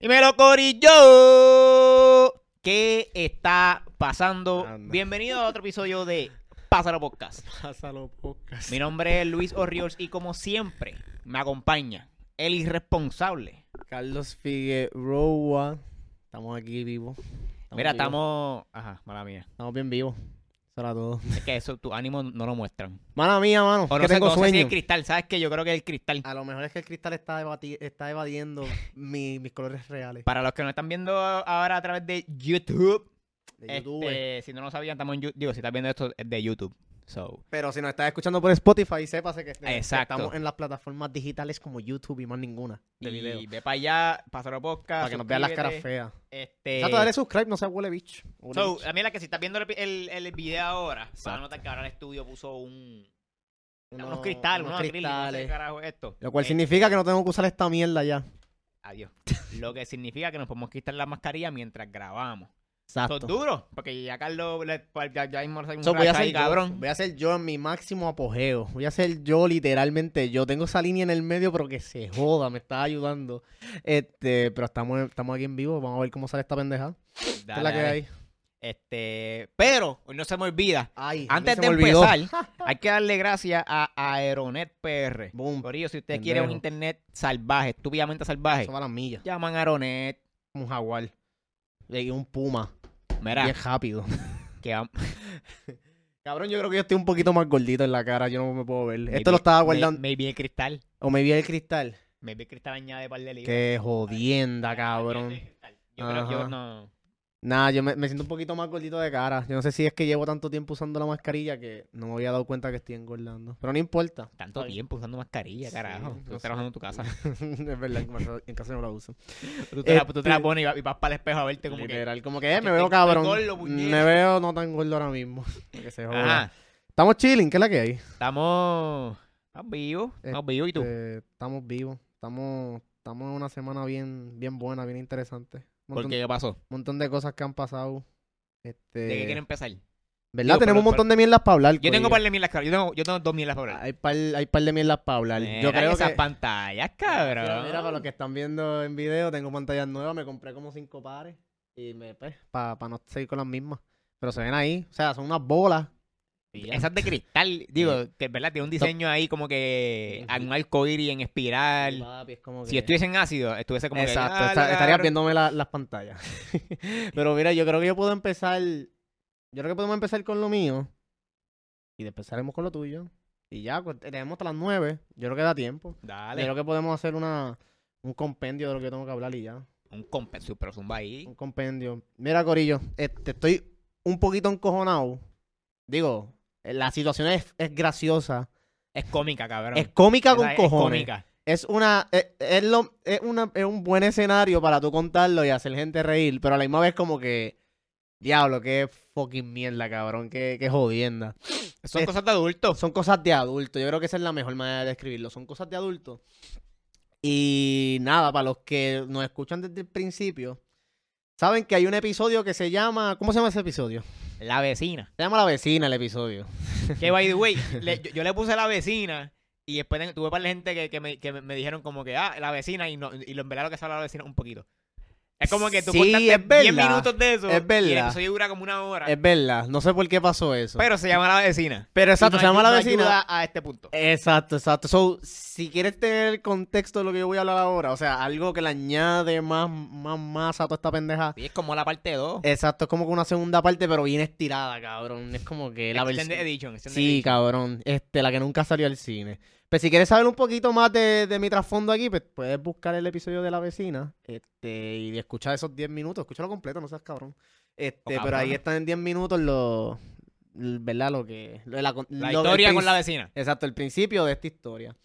Dímelo, Corillo. ¿Qué está pasando? Anda. Bienvenido a otro episodio de Pásalo Podcast. Pásalo podcast. Mi nombre es Luis Orriols y como siempre me acompaña el irresponsable. Carlos Figueroa. Estamos aquí vivos. Mira, vivos. estamos... Ajá, mala mía. Estamos bien vivos. Es que eso, tu ánimo no lo muestran. Mala mía, mano. O no que sé, tengo no sé si sueño. el cristal. ¿Sabes qué? Yo creo que es el cristal. A lo mejor es que el cristal está, evadiendo mi- mis colores reales. Para los que nos están viendo ahora a través de YouTube, De YouTube. este, si no lo sabían, estamos en YouTube. Digo, si estás viendo esto es de YouTube. So, Pero si nos estás escuchando por Spotify, sépase que, Exacto. estamos en las plataformas digitales como YouTube y más ninguna de y video. ve para allá, Pásalo Podcast. Para que nos vean las caras feas. Este, Exacto, dale subscribe, no sea huele bitch. Huele So, bitch. a mí la que si estás viendo el, el, el video ahora, Exacto. notar que ahora el estudio puso un, unos, Unos- cristales, unos, unos no sé cristales. carajo esto. Lo cual Eh, significa que no tengo que usar esta mierda ya. Adiós. Lo que significa que nos podemos quitar la mascarilla mientras grabamos. Exacto. duro, porque ya Carlos, pues, ya, ya mismo un So, voy a ser yo, cabrón. voy a ser yo en mi máximo apogeo. Voy a ser yo literalmente. Yo tengo esa línea en el medio, pero que se joda, me está ayudando. Este, pero estamos, estamos aquí en vivo. Vamos a ver cómo sale esta pendeja. ¿Qué es la que hay? Este, pero hoy no se me olvida. Ay, Antes de empezar, hay que darle gracias a Aeronet PR. Boom. Corillo, si usted quiere un internet salvaje, estúpidamente salvaje, Eso va a las millas. llaman a Aeronet. Un jaguar. Y un puma. Mira, Bien rápido. que va- Cabrón, yo creo que yo estoy un poquito más gordito en la cara. Yo no me puedo ver. Maybe- Esto lo estaba guardando. Maybe el cristal. O me vi el cristal. Maybe el cristal añade par de libras. Qué jodienda, cabrón. Yo creo yo Ajá. no. Nada, yo me, me siento un poquito más gordito de cara. Yo no sé si es que llevo tanto tiempo usando la mascarilla que no me había dado cuenta que estoy engordando. Pero no importa. Tanto Ay. tiempo usando mascarilla, Sí, carajo. Tú estás trabajando en tu casa. es verdad, en casa- en casa no la uso. Tú te, la, tú te la Este- pones y vas, y vas para el espejo a verte como que. Literal, como que eh, me que veo estoy cabrón. gordo, me veo no tan gordo ahora mismo. Que se joda. Ajá. Estamos chilling, ¿qué es la que hay? Estamos. Estamos vivos. Estamos vivos. ¿Y tú? Eh, estamos vivos. Estamos, estamos en una semana bien, bien buena, bien interesante. Un ¿Por montón, qué? ¿Qué pasó? montón de cosas que han pasado. Este, ¿De qué quieren empezar? ¿Verdad? Digo, Tenemos pero- un montón de mierdas para hablar. Yo tengo par de mierdas, cabrón. Yo tengo, yo tengo dos mierdas para hablar. Hay par, hay par de mierdas para hablar. Mira Yo creo esas que... pantallas, cabrón. Mira, mira, para los que están viendo en video, tengo pantallas nuevas, me compré como cinco pares y me pues, para no seguir con las mismas. Pero se ven ahí, o sea, son unas bolas. Esas de cristal, digo, que es verdad, tiene un diseño ahí como que un arcoíris en espiral. papi, es como Si estuviese en ácido, estuviese como Exacto, que. "Ah, esta- la estarías cabrón". viéndome la- las pantallas. Pero mira, yo creo que yo puedo empezar. Yo creo que podemos empezar con lo mío. Y después salimos con lo tuyo. Y ya, pues, tenemos hasta las nueve. Yo creo que da tiempo. Yo Dale. creo que podemos hacer una un compendio de lo que tengo que hablar y ya. Un compendio, pero zumba ahí. Un compendio. Mira, Corillo, este, estoy un poquito encojonado. Digo, la situación es, es graciosa. Es cómica, cabrón. Es cómica con es cojones. cómica. Es una, es, es lo, es una, es un buen escenario para tú contarlo y hacer gente reír, pero a la misma vez como que, diablo, qué fucking mierda, cabrón, qué, qué jodienda. Son Es- cosas de adultos. Son cosas de adulto, yo creo que esa es la mejor manera de describirlo, son cosas de adulto. Y nada, para los que nos escuchan desde el principio, saben que hay un episodio que se llama, ¿cómo se llama ese episodio? La vecina. Se llama La Vecina el episodio. Que, by the way, le- yo, yo le puse la vecina y después ten- tuve para la gente que, que, me, que me- me dijeron como que, ah, la vecina y, no, y lo en verdad lo que se habla de la vecina un poquito. Es como que tú Sí, verdad. 10 minutos de eso Es y verdad. el episodio dura como una hora. Es verdad, no sé por qué pasó eso. pero se llama la vecina. Pero exacto, Y se llama La Vecina. ayuda a este punto. Exacto, exacto. So, si quieres tener el contexto de lo que yo voy a hablar ahora, o sea, algo que le añade más, más masa a toda esta pendeja. Sí, es como la parte 2. Exacto, es como que una segunda parte, pero bien estirada, cabrón. Es como que la versión. Edition. Sí, edition. cabrón. Este, la que nunca salió al cine. Pues si quieres saber un poquito más de, de mi trasfondo aquí, pues puedes buscar el episodio de la vecina. Este, y escuchar esos 10 minutos. Escúchalo completo, no seas cabrón. Este, Oh, pero ahí están en 10 minutos los. ¿Verdad? Lo que. lo la, La lo- el historia con la vecina. Exacto, el principio de esta historia.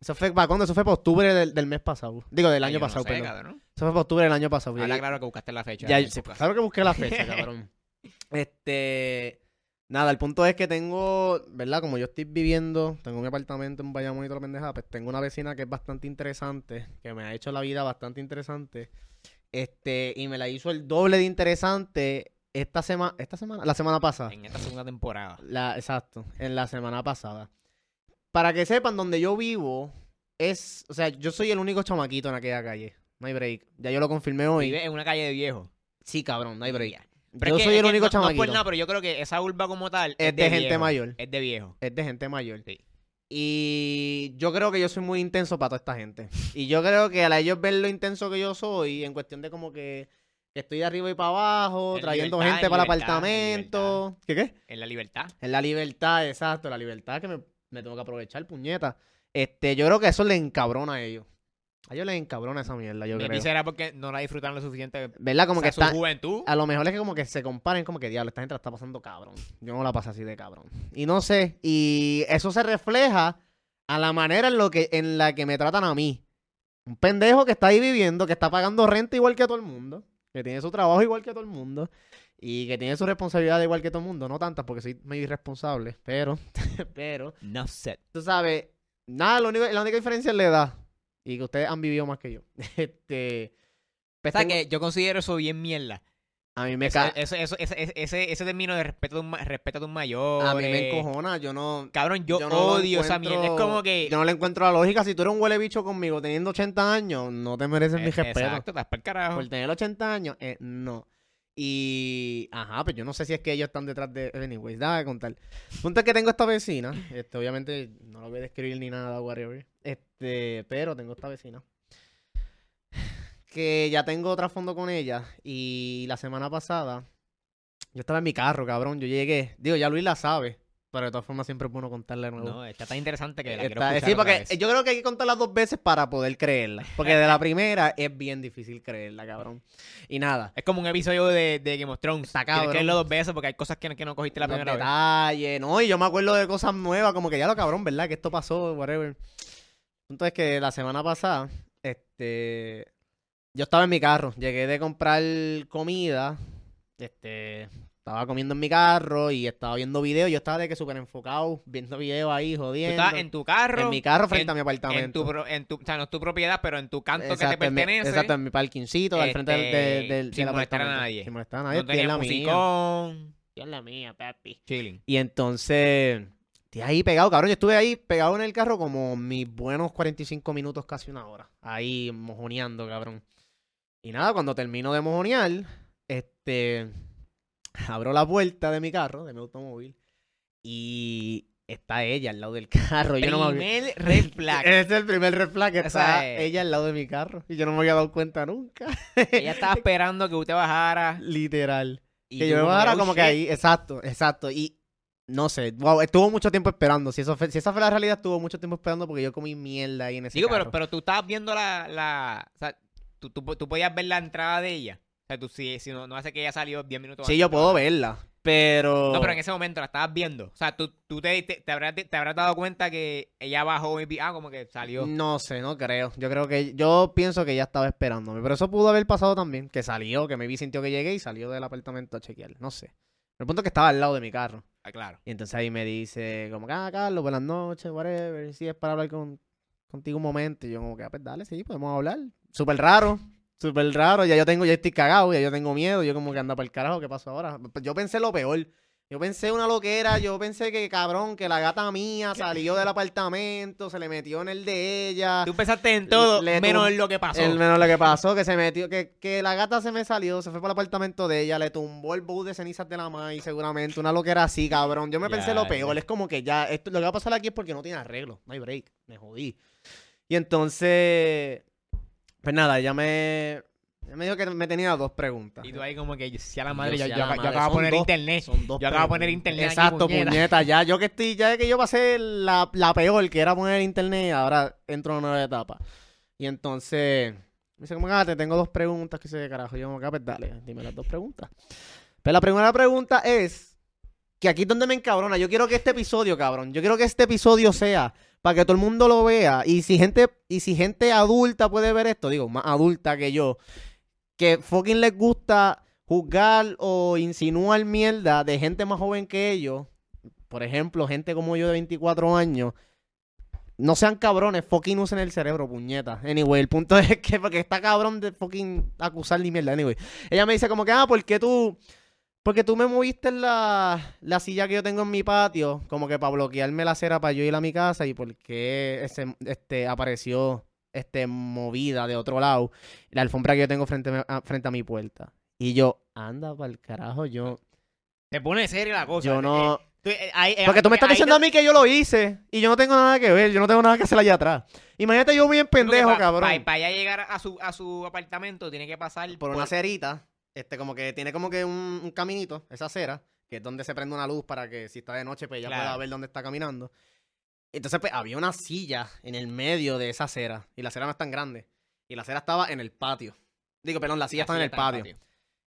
Eso fue para cuándo? Eso fue para octubre del, del mes pasado. Digo, del Ay, año no pasado, sé, perdón. cabrón. Eso fue para octubre del año pasado. Habla claro que buscaste la fecha. ya- claro que busqué la fecha, cabrón. Este. Nada, el punto es que tengo, ¿verdad? Como yo estoy viviendo, tengo mi apartamento en Bayamón y toda la pendejada, pues tengo una vecina que es bastante interesante, que me ha hecho la vida bastante interesante. Este, y me la hizo el doble de interesante esta semana, esta semana, la semana pasada. En esta segunda temporada. La, exacto, en la semana pasada. Para que sepan, donde yo vivo es, o sea, yo soy el único chamaquito en aquella calle. No hay break. Ya yo lo confirmé hoy. Vive en una calle de viejos. Sí, cabrón, no hay break. Pero yo es que- soy es el que único no- No chamaquito. es por nada, pero yo creo que esa urba como tal Es de gente viejo. mayor. Es de viejo. Es de gente mayor. Sí. Y yo creo que yo soy muy intenso para toda esta gente. Y yo creo que al ellos ver lo intenso que yo soy, en cuestión de como que, que estoy de arriba y para abajo, En trayendo libertad, gente en para el libertad, en apartamento. ¿Qué qué? En la libertad. En la libertad, exacto, la libertad que me, me tengo que aprovechar, puñeta. Este, yo creo que eso les encabrona a ellos. A ellos les encabrona esa mierda, yo creo. será porque no la disfrutan lo suficiente. ¿Verdad? Como o sea, que su está, juventud. a lo mejor es que como que se comparen como que diablo, esta gente la está pasando cabrón. Yo no la paso así de cabrón. Y no sé, y eso se refleja a la manera en lo que en la que me tratan a mí. Un pendejo que está ahí viviendo, que está pagando renta igual que todo el mundo, que tiene su trabajo igual que todo el mundo y que tiene su responsabilidad igual que todo el mundo, no tantas porque soy medio irresponsable, pero pero No sé. tú sabes, nada, lo único, la única diferencia es la edad y que ustedes han vivido más que yo. Este pues O sea tengo- que yo considero eso bien mierda. a mí me Eso- cae eso- eso- ese, ese, ese, término de respeto a un, respeto a un mayor. A mí me encojona, yo no. Cabrón, yo, yo no lo odio esa mierda. Es como que. Yo no le encuentro la lógica. Si tú eres un huele bicho conmigo teniendo 80 años, no te mereces mi Eh, respeto. Exacto, estás para el carajo. Por tener 80 años, eh, no. Y. Ajá, pues yo no sé si es que ellos están detrás de. Anyways, déjame contar. Punto es que tengo esta vecina. Este, obviamente, no la voy a describir ni nada, whatever. Este, pero tengo esta vecina. Que ya tengo trasfondo con ella. Y la semana pasada. Yo estaba en mi carro, cabrón. Yo llegué. Digo, ya Luis la sabe. Pero de todas formas siempre es bueno contarle de nuevo. No, está tan interesante que la quiero Está- escuchar sí, porque yo creo que hay que contarla dos veces para poder creerla. Porque de la primera es bien difícil creerla, cabrón. Y nada. Es como un episodio de, de Game of Thrones. Está cabrón. que verlo dos veces porque hay cosas que, que no cogiste la los primera vez. ¿no? Y yo me acuerdo de cosas nuevas, como que ya lo cabrón, ¿verdad? Que esto pasó, whatever. Entonces que la semana pasada, este, yo estaba en mi carro, llegué de comprar comida, este, estaba comiendo en mi carro y estaba viendo videos, yo estaba de que súper enfocado, viendo videos ahí, Tú jodiendo. estás en tu carro. En mi carro frente en- a mi En apartamento. tu, pro- en tu, o sea, no es tu propiedad, pero en tu canto que te en mi- pertenece. exacto, en mi parkingcito, al frente del, Este, del, del- sin del molestar a nadie. Sin molestar a nadie, no en tenía la mía. musicón. Estoy en la mía, papi. Chilling. Y entonces, estoy ahí pegado, cabrón. Yo estuve ahí pegado en el carro como mis buenos 45 minutos, casi una hora. Ahí mojoneando, cabrón. Y nada, cuando termino de mojonear, este. Abro la puerta de mi carro, de mi automóvil. Y está ella al lado del carro. Yo no me Primer red flag. Ese es el primer red flag, está es. ella al lado de mi carro. Y yo no me había dado cuenta nunca. Ella estaba esperando que usted bajara. Literal. Y que yo me bajara oh, como que shit. ahí, exacto, exacto. Y no sé, wow, estuvo mucho tiempo esperando. Si, eso fue- si esa fue la realidad, estuvo mucho tiempo esperando porque yo comí mierda ahí en ese Digo, pero, carro. pero tú estabas viendo la. la o sea, tú, tú, tú podías ver la entrada de ella. Sea, tú si, si no, no hace que ella salió 10 minutos Sí, antes yo puedo verla, pero... No, pero en ese momento la estabas viendo. O sea, tú, tú te, te, te habrás, te habrás dado cuenta que ella bajó y ah, como que salió. No sé, no creo. Yo creo que... Yo pienso que ella estaba esperándome. Pero eso pudo haber pasado también. Que salió, que me vi sintió que llegué y salió del apartamento a chequear. No sé. El punto es que estaba al lado de mi carro. Ah, claro. Y entonces ahí me dice, como que, ah, Carlos, buenas noches, whatever. Si es para hablar con, contigo un momento. Y yo, como que, ah, pues dale, sí, podemos hablar. Súper raro, súper raro. Ya yo tengo, ya estoy cagado, ya yo tengo miedo. Yo, como que anda para el carajo, ¿qué pasó ahora? Yo pensé lo peor. Yo pensé una loquera, yo pensé que, cabrón, que la gata mía salió del apartamento, se le metió en el de ella. Tú pensaste en todo, Le menos en lo que pasó. El menos lo que pasó, que se metió, que, que la gata se me salió, se fue para el apartamento de ella, le tumbó el bowl de cenizas de la maíz, seguramente, una loquera así, cabrón. Yo me pensé lo peor, ya. es como que ya, esto, lo que va a pasar aquí es porque no tiene arreglo, no hay break, me jodí. Y entonces, pues nada, ella me, ella me dijo que me tenía dos preguntas. Y tú ahí como que, si a la Y madre, yo, yo, yo, acá- yo acabo de poner dos, internet. Son dos Yo acabo de poner internet aquí, Exacto, puñeta. puñeta. Ya yo que estoy, ya que yo pasé la, la peor, que era poner internet, ahora entro a una nueva etapa. Y entonces, me dice, como que, ah, te tengo dos preguntas, que sé qué carajo. Yo, como que, ah, pues dale, dime las dos preguntas. Pero la primera pregunta es, que aquí es donde me encabrona. Yo quiero que este episodio, cabrón, yo quiero que este episodio sea para que todo el mundo lo vea. Y si gente, y si gente adulta puede ver esto, digo, más adulta que yo, que fucking les gusta juzgar o insinuar mierda de gente más joven que ellos, por ejemplo, gente como yo de 24 años, no sean cabrones, fucking usen el cerebro, puñeta. Anyway, el punto es que porque está cabrón de fucking acusar ni mierda. Anyway, ella me dice como que, ah, ¿por qué tú, porque tú me moviste la, la silla que yo tengo en mi patio, como que para bloquearme la acera para yo ir a mi casa y por qué ese, este, apareció este, movida de otro lado. La alfombra que yo tengo frente a, frente a mi puerta. Y yo, anda para el carajo, yo, Se pone seria la cosa. yo no... Eh, tú- eh, ahí- eh, Porque tú me estás diciendo te- a mí que yo lo hice y yo no tengo nada que ver, yo no tengo nada que hacer allá atrás. Imagínate yo bien pendejo, cabrón. Para allá llegar a su, a su apartamento tiene que pasar por una cerita, este, como que tiene como que un, un caminito, esa acera, que es donde se prende una luz para que si está de noche, pues ella Claro. pueda ver dónde está caminando. Entonces, pues, había una silla en el medio de esa acera, y la acera no es tan grande. Y la acera estaba en el patio. Digo, perdón, la silla La estaba en el está patio.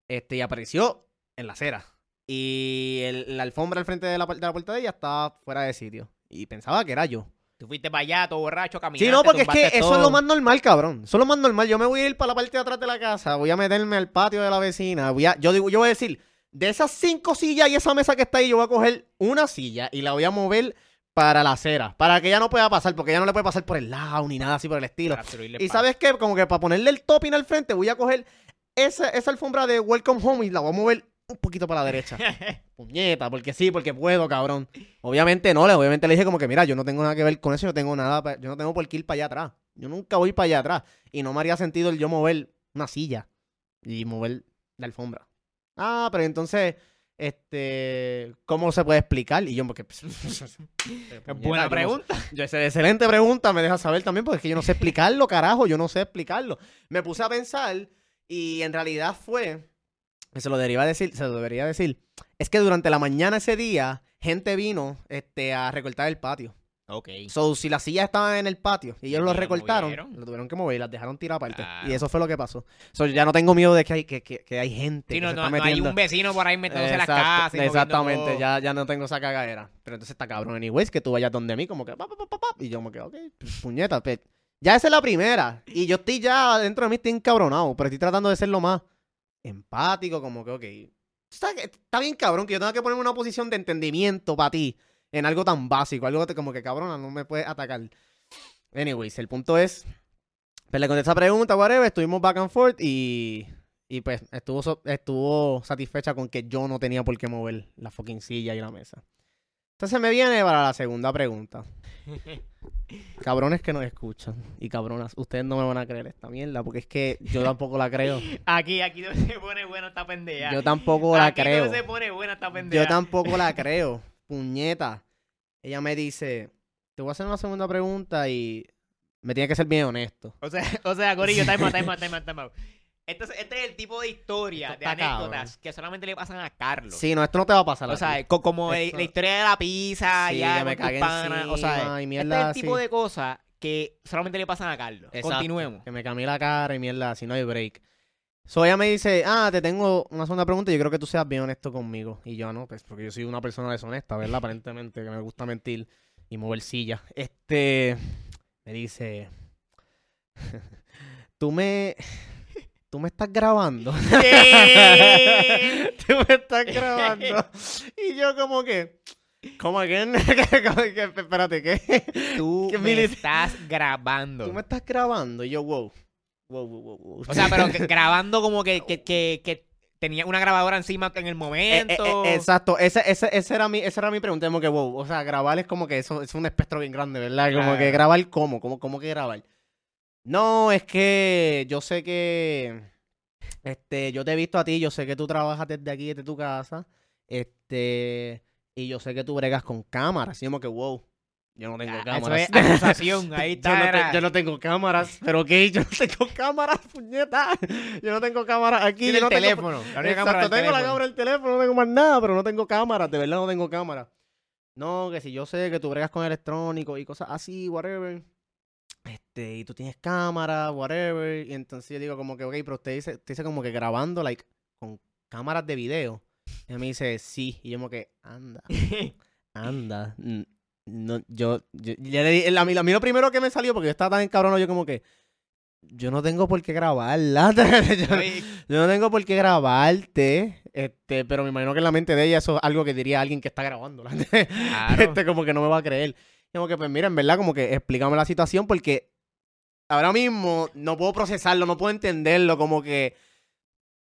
Este, y apareció en la acera. Y el- la alfombra al frente de la, de la puerta de ella estaba fuera de sitio. Y pensaba que era yo. Tú fuiste para allá, todo borracho, caminando. Sí, no, porque es que eso es lo más normal, cabrón. Eso es lo más normal. Yo me voy a ir para la parte de atrás de la casa, voy a meterme al patio de la vecina. Voy a, yo digo, yo voy a decir, de esas cinco sillas y esa mesa que está ahí, yo voy a coger una silla y la voy a mover para la acera, para que ella no pueda pasar, porque ella no le puede pasar por el lado ni nada así por el estilo. Y sabes qué, como que para ponerle el topping al frente, voy a coger esa, esa alfombra de Welcome Home y la voy a mover un poquito para la derecha. Puñeta, porque sí, porque puedo, cabrón. Obviamente no, le, obviamente le dije como que, mira, yo no tengo nada que ver con eso, yo no tengo nada, pa- yo no tengo por qué ir para allá atrás. Yo nunca voy para allá atrás. Y no me haría sentido el yo mover una silla y mover la alfombra. Ah, pero entonces, este, ¿cómo se puede explicar? Y yo, porque... pues, puñeta, yo Buena no- pregunta. yo, esa excelente pregunta, me deja saber también, porque es que yo no sé explicarlo, carajo, yo no sé explicarlo. Me puse a pensar y en realidad fue, se lo debería decir, se lo debería decir, es que durante la mañana ese día, gente vino este, a recortar el patio. Ok. So, si las sillas estaban en el patio y ellos lo recortaron, movieron. lo tuvieron que mover y las dejaron tirar aparte. Claro. Y eso fue lo que pasó. So, ya no tengo miedo de que hay, que, que, que hay gente Sí, que no, se no, está no hay metiendo. un vecino por ahí metiéndose en las casas. y moviendo Exactamente, todo. ya, ya no tengo esa cagadera. Pero entonces está cabrón, anyways, que tú vayas donde mí, como que pa, pa, pa, y yo como que, ok, pues, puñeta, pues, ya esa es la primera. Y yo estoy ya dentro de mí, estoy encabronado, pero estoy tratando de ser lo más empático, como que, ok. Está, está bien cabrón que yo tenga que ponerme una posición de entendimiento para ti en algo tan básico, algo como que cabrona, no me puedes atacar. Anyways, el punto es, pues le contesté esa pregunta, whatever, estuvimos back and forth y, y pues estuvo, estuvo satisfecha con que yo no tenía por qué mover la fucking silla y la mesa. Entonces me viene para la segunda pregunta. Cabrones que nos escuchan y cabronas, ustedes no me van a creer esta mierda porque es que yo tampoco la creo. Aquí, aquí donde se pone buena esta pendeja. Yo tampoco la aquí creo. donde se pone buena esta pendeja. Yo tampoco la creo. Puñeta. Ella me dice, te voy a hacer una segunda pregunta y me tiene que ser bien honesto. O sea, o sea, Corillo, time out, time out, time out, time out. Este es, este es el tipo de historia, de anécdotas cabrón. que solamente le pasan a Carlos. Sí, no, esto no te va a pasar. O sea, co- como el- la historia de la pizza, Sí, ya me cagué panas, o sea, y este es el tipo de cosas que solamente le pasan a Carlos. Exacto, Continuemos. Que me cambié la cara y mierda, así no hay break. So ella me dice, ah, te tengo una segunda pregunta y yo creo que tú seas bien honesto conmigo. Y yo no, pues porque yo soy una persona deshonesta, ¿verdad? Aparentemente, que me gusta mentir y mover sillas. Este, me dice, tú me, tú me estás grabando. ¿Qué? tú me estás grabando. Y yo como que, ¿cómo que, Espérate, ¿qué? Tú ¿Qué me estás grabando. Tú me estás grabando. Y yo, wow. Wow, wow, wow, wow. O sea, pero que- grabando como que, que, que, que tenía una grabadora encima en el Eh, eh, momento. eh, exacto, esa, esa, esa era mi, esa era mi pregunta, como que wow, o sea, grabar es como que eso es un espectro bien grande, ¿verdad? Como Claro. que grabar cómo, cómo, cómo que grabar. No, es que yo sé que este, yo te he visto a ti, yo sé que tú trabajas desde aquí, desde tu casa, este, y yo sé que tú bregas con cámaras, y como que wow, yo no tengo Ah, Eso cámaras. es acusación. Ahí Yo está. no, te- era. yo no tengo cámaras, pero ok, yo no tengo cámaras, puñeta. Yo no tengo cámaras aquí. Tiene yo no el tengo- teléfono. La única Exacto, cámara del tengo la cámara del teléfono, no tengo más nada, pero no tengo cámaras, de verdad no tengo cámara. No, que si yo sé que tú bregas con electrónico y cosas así, whatever. Este, y tú tienes cámara, whatever. Y entonces yo digo como que, ok, pero usted dice, usted dice como que grabando, like, con cámaras de video. Y me dice, sí. Y yo como que, anda, anda. No, yo, yo, ya le di- a, mí, a mí lo primero que me salió, porque yo estaba tan encabrón, yo como que, yo no tengo por qué grabarla. yo, yo no tengo por qué grabarte, este, pero me imagino que en la mente de ella eso es algo que diría alguien que está grabándola. Claro. Este, como que no me va a creer. Como que, pues mira, en verdad, como que explícame la situación porque ahora mismo no puedo procesarlo, no puedo entenderlo, como que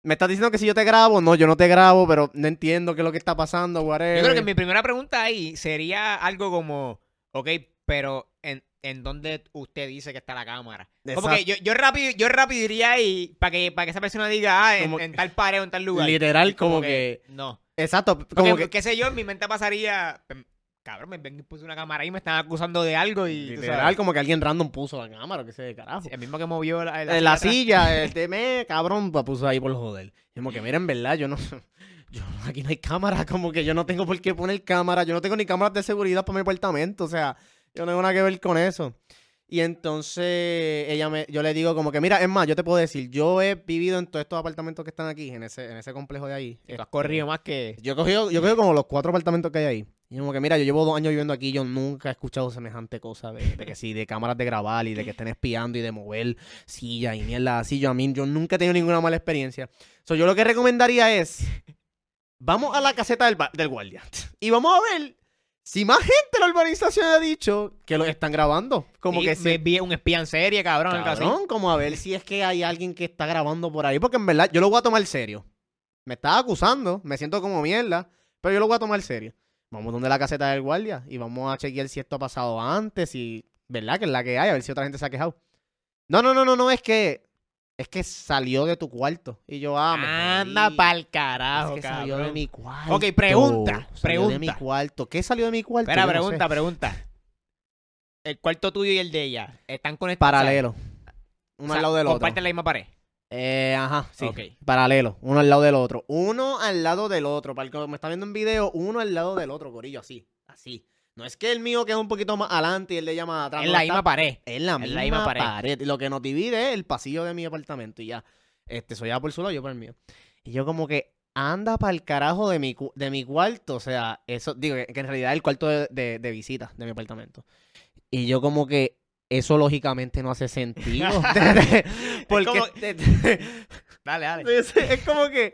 me estás diciendo que si yo te grabo, no, yo no te grabo, pero no entiendo qué es lo que está pasando, whatever. Yo creo que mi primera pregunta ahí sería algo como, ok, pero en- en dónde usted dice que está la cámara. Como que yo, yo rápido, yo rápido iría ahí para que, para que esa persona diga, ah, en, tal pared o en tal lugar. Literal, como como que... No. Exacto, Porque, como que... qué sé yo, en mi mente pasaría, "Pem, cabrón, me ven y puse una cámara ahí, me están acusando de algo y... Literal, sabes, como que alguien random puso la cámara, que sé de carajo. El mismo que movió la, la atrás. silla, el de me, cabrón, la puso ahí por joder. Y como que, mira, en verdad, yo no. Yo, aquí no hay cámara, como que yo no tengo por qué poner cámara. Yo no tengo ni cámaras de seguridad para mi apartamento. O sea, yo no tengo nada que ver con eso. Y entonces ella me, yo le digo como que, mira, es más, yo te puedo decir, yo he vivido en todos estos apartamentos que están aquí, en ese, en ese complejo de ahí. Tú has Este, corrido más que... Yo he cogido, yo he cogido como los cuatro apartamentos que hay ahí. Y como que, mira, yo llevo dos años viviendo aquí, yo nunca he escuchado semejante cosa de, de que sí, de cámaras de grabar y de que estén espiando y de mover sillas y mierda así. Yo a mí, yo nunca he tenido ninguna mala experiencia. So, yo lo que recomendaría es, vamos a la caseta del, del guardia y vamos a ver si más gente de la urbanización ha dicho que lo están grabando. Como Sí, que vi un espía en serie, cabrón. Cabrón, como a ver si es que hay alguien que está grabando por ahí. Porque en verdad, yo lo voy a tomar serio. Me está acusando, me siento como mierda, pero yo lo voy a tomar serio. Vamos donde la caseta del guardia y vamos a chequear si esto ha pasado antes y, ¿verdad? Que es la que hay, a ver si otra gente se ha quejado. No, no, no, no, no, es que, es que salió de tu cuarto. Y yo, ah, me Anda pa'l Es carajo, que salió cabrón. de mi cuarto. Ok, pregunta, Salió de mi pregunta. cuarto. ¿Qué salió de mi cuarto? Espera, Yo no sé. pregunta, pregunta. El cuarto tuyo y el de ella están conectados. Paralelo. Uno al lado del otro. Comparten la misma pared. Eh, ajá, sí. Paralelo, uno al lado del otro. Uno al lado del otro. Para el que me está viendo en video, uno al lado del otro, Corillo, así. Así. No es que el mío quede un poquito más adelante y el de ella más atrás. En no, la está- misma pared. La en misma, la misma pared. pared. Lo que nos divide es el pasillo de mi apartamento y ya. Este, soy ya por su lado, yo por el mío. Y yo como que anda para el carajo de mi, de mi cuarto. O sea, eso, digo, que que en realidad es el cuarto de, de, de visita de mi apartamento. Y yo como que eso lógicamente no hace sentido. Porque como- Dale, dale. es, es como que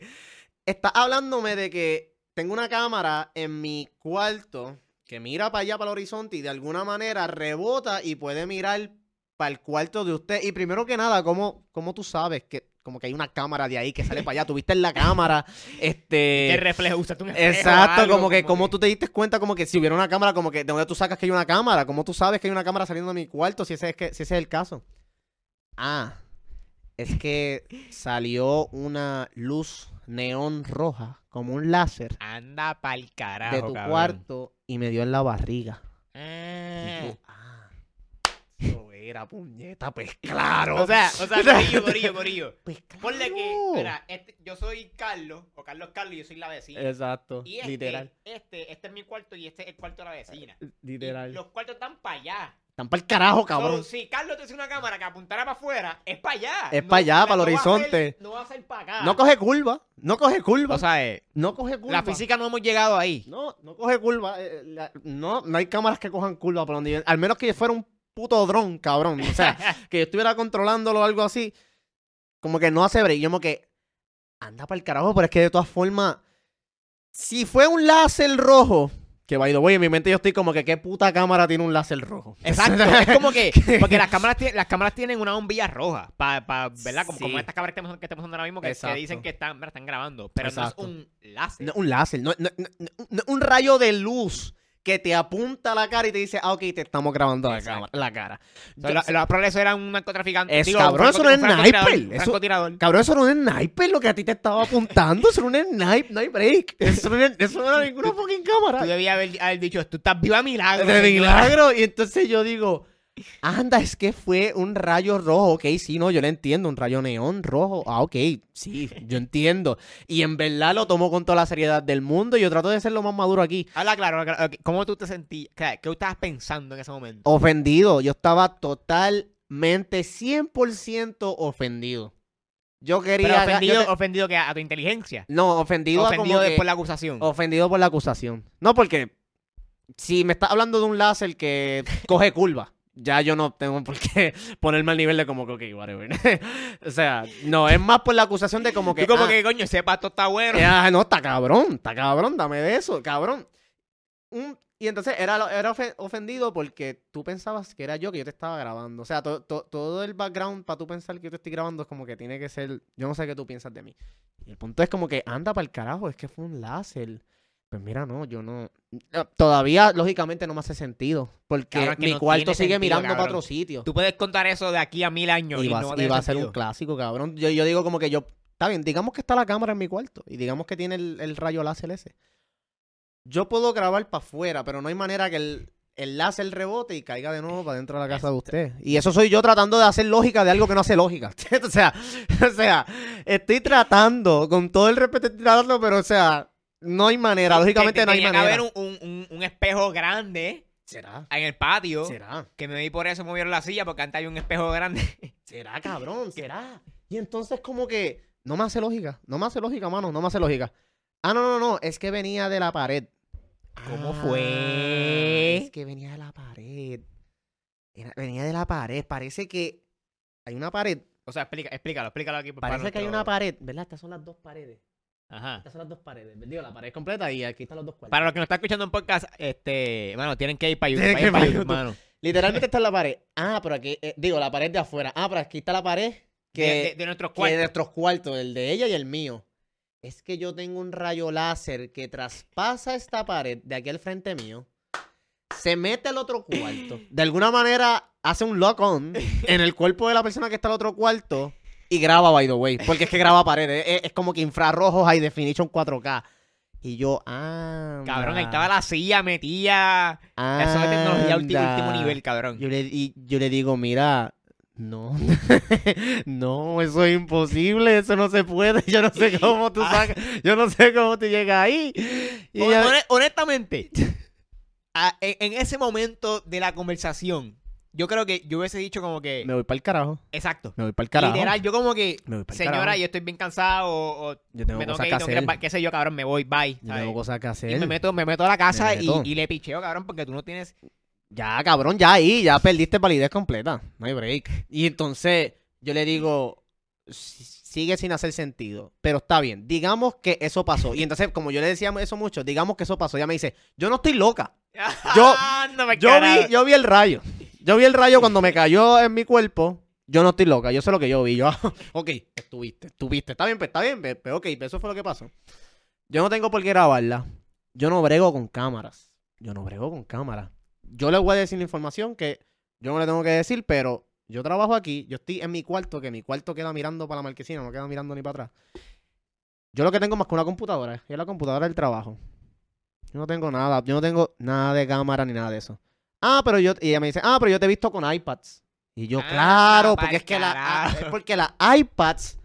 está hablándome de que tengo una cámara en mi cuarto que mira para allá, para el horizonte, y de alguna manera rebota y puede mirar para el cuarto de usted. Y primero que nada, ¿cómo, cómo tú sabes que como que hay una cámara de ahí que sale para allá? ¿Tuviste en la cámara? Este... ¿Qué reflejo? Usaste un espejo o Exacto, algo, como que como tú te diste cuenta como que si hubiera una cámara, como que de dónde tú sacas que hay una cámara, cómo tú sabes que hay una cámara saliendo de mi cuarto si ese es que si ese es el caso. Ah, es que salió una luz neón roja como un láser Anda pa'l carajo, de tu cabrón. cuarto y me dio en la barriga. Y Ah. yo, ah, era puñeta, pues claro. O sea, o sea, corillo, corillo, corillo. pues Ponle que, claro. mira, este, yo soy Carlos, o Carlos Carlos, y yo soy la vecina. Exacto, y este, literal, este, este es mi cuarto y este es el cuarto de la vecina. Y literal. los cuartos están para allá. Están para el carajo, cabrón. So, si Carlos te hace una cámara que apuntara para afuera, es para allá. Es pa' allá, para el va a ser- horizonte. no va a ser para acá. No coge curva, no coge curva, O sea, eh, no coge curva. la física no hemos llegado ahí. No, no coge curva. eh, la- no, no hay cámaras que cojan curva por donde yo- Al menos que fuera un puto dron, cabrón. O sea, que yo estuviera controlándolo o algo así. Como que no hace break. Yo como que anda para el carajo, pero es que de todas formas, si fue un láser rojo, que by the way, en mi mente yo estoy como que qué puta cámara tiene un láser rojo. Exacto, es como que, porque las cámaras, tienen, las cámaras tienen una bombilla roja, para, ¿verdad? Como, Sí. como estas cámaras que estamos, que estamos usando ahora mismo, que, que dicen que están, están grabando, pero Exacto. no es un láser. No, un láser, no- no- no- un rayo de luz que te apunta a la cara y te dice, ah, ok, te estamos grabando la, Exacto. cámara, la cara. Lo más probable eso era un narcotraficante. Es, digo, cabrón, un eso no es sniper, eso-. Cabrón, eso no es sniper lo que a ti te estaba apuntando. Eso no es un sniper, no hay break. Eso no, es- eso no era ninguna fucking Tú cámara. debías haber, haber dicho, tú estás viva milagro. De señora". milagro. Y entonces yo digo, anda, es que fue un rayo rojo. Ok, sí, no, yo lo entiendo. Un rayo neón rojo. Ah, ok, sí, yo entiendo. Y en verdad lo tomo con toda la seriedad del mundo. Y yo trato de ser lo más maduro aquí. Habla claro, claro. ¿Cómo tú te sentías? ¿Qué, qué estabas pensando en ese momento? Ofendido. Yo estaba totalmente 100% ofendido. Yo quería. Pero yo ofendido, te- ofendido que a, tu inteligencia. No, ofendido, ofendido como de- que- por la acusación. Ofendido por la acusación. No, porque si me estás hablando de un láser que coge curva, ya yo no tengo por qué ponerme al nivel de como que, ok, whatever. o sea, no, es más por la acusación de como que. Tú como ah, que, coño, ese pato está bueno. ah, no, está cabrón, está cabrón, dame de eso, cabrón. Un- y entonces era, era ofe- ofendido porque tú pensabas que era yo que yo te estaba grabando. O sea, to- to- todo el background para tú pensar que yo te estoy grabando es como que tiene que ser. Yo no sé qué tú piensas de mí. Y el punto es como que anda para el carajo, es que fue un láser. Pues mira, no, yo no. Todavía, lógicamente, no me hace sentido. Porque Cabrón, mi no cuarto sigue sentido, mirando para otro sitio. Tú puedes contar eso de aquí a mil años y, Y va, no y va a ser un clásico, cabrón. Yo, yo digo como que yo. Está bien, digamos que está la cámara en mi cuarto. Y digamos que tiene el, el rayo láser ese. Yo puedo grabar para afuera, pero no hay manera que el, el láser rebote y caiga de nuevo para dentro de la casa de usted. Y eso soy yo tratando de hacer lógica de algo que no hace lógica. o sea, o sea, estoy tratando, con todo el respeto estoy tratando, pero o sea, no hay manera. Lógicamente Te- no hay tenía que manera. haber un, un- un- un espejo grande ¿Será? en el patio. ¿Será? Que me vi por eso movieron la silla, porque antes hay un espejo grande. ¿Será, cabrón? ¿Será? Y entonces como que no me hace lógica. No me hace lógica, mano. No me hace lógica. Ah, no, no, no. Es que venía de la pared. ¿Cómo Ah, fue? Es que venía de la pared. Era- venía de la pared. Parece que hay una pared. O sea, explica, explícalo, explícalo aquí. para Parece que hay una pared. ¿Verdad? Estas son las dos paredes. Ajá. Estas son las dos paredes. Digo, la pared completa y aquí están los dos cuartos. Para los que nos están escuchando en podcast, este, bueno, tienen que ir para YouTube. Tienen que ir para YouTube, mano. Literalmente está en la pared. Ah, pero aquí... eh, digo, la pared de afuera. Ah, pero aquí está la pared que... De, de- de nuestros que de cuartos. nuestros cuartos, el de ella y el mío. Es que yo tengo un rayo láser que traspasa esta pared de aquí al frente mío, se mete al otro cuarto, de alguna manera hace un lock-on en el cuerpo de la persona que está al otro cuarto y graba, by the way, porque es que graba paredes, es, es como que infrarrojos high definition 4K. Y yo, ah, Cabrón, ahí estaba la silla metida. Eso de tecnología ulti- último nivel, cabrón. Yo le, y yo le digo, mira, no, no, eso es imposible, eso no se puede, yo no sé cómo tú Ah. sacas, yo no sé cómo tú llegas ahí. Y Hon- honestamente, en ese momento de la conversación, yo creo que yo hubiese dicho como que. me voy para el carajo, Exacto. me voy para el carajo. Literal, yo como que. me voy pa'l Señora, carajo. yo estoy bien cansado o, o yo tengo me tengo cosas que que ir, tengo que ir hacer, qué sé yo, cabrón, me voy, bye. yo ¿sabes? tengo cosas que hacer. Y me meto, me meto a la casa Me y, y le picheo, cabrón, porque tú no tienes. Ya, cabrón, ya ahí, ya perdiste validez completa. No hay break. Y entonces yo le digo, "Si- sigue sin hacer sentido, pero está bien. Digamos que eso pasó. Y entonces, como yo le decía eso mucho, digamos que eso pasó. Ella me dice, yo no estoy loca. Yo- no Yo vi, yo vi el rayo. Yo vi el rayo cuando me cayó en mi cuerpo. Yo no estoy loca, yo sé lo que yo vi. Ok, estuviste, estuviste. Está bien, pues, está bien, pues, pues, ok, pues, eso fue lo que pasó. Yo no tengo por qué grabarla. Yo no brego con cámaras. Yo no brego con cámaras. Yo le voy a decir la información que yo no le tengo que decir, pero yo trabajo aquí, yo estoy en mi cuarto, que mi cuarto queda mirando para la marquesina, no queda mirando ni para atrás. Yo lo que tengo más que una computadora, es la computadora del trabajo. Yo no tengo nada, yo no tengo nada de cámara ni nada de eso. Ah, pero yo, y ella me dice, ah, pero yo te he visto con iPads. Y yo, Ah, claro, porque es que la, es porque las iPads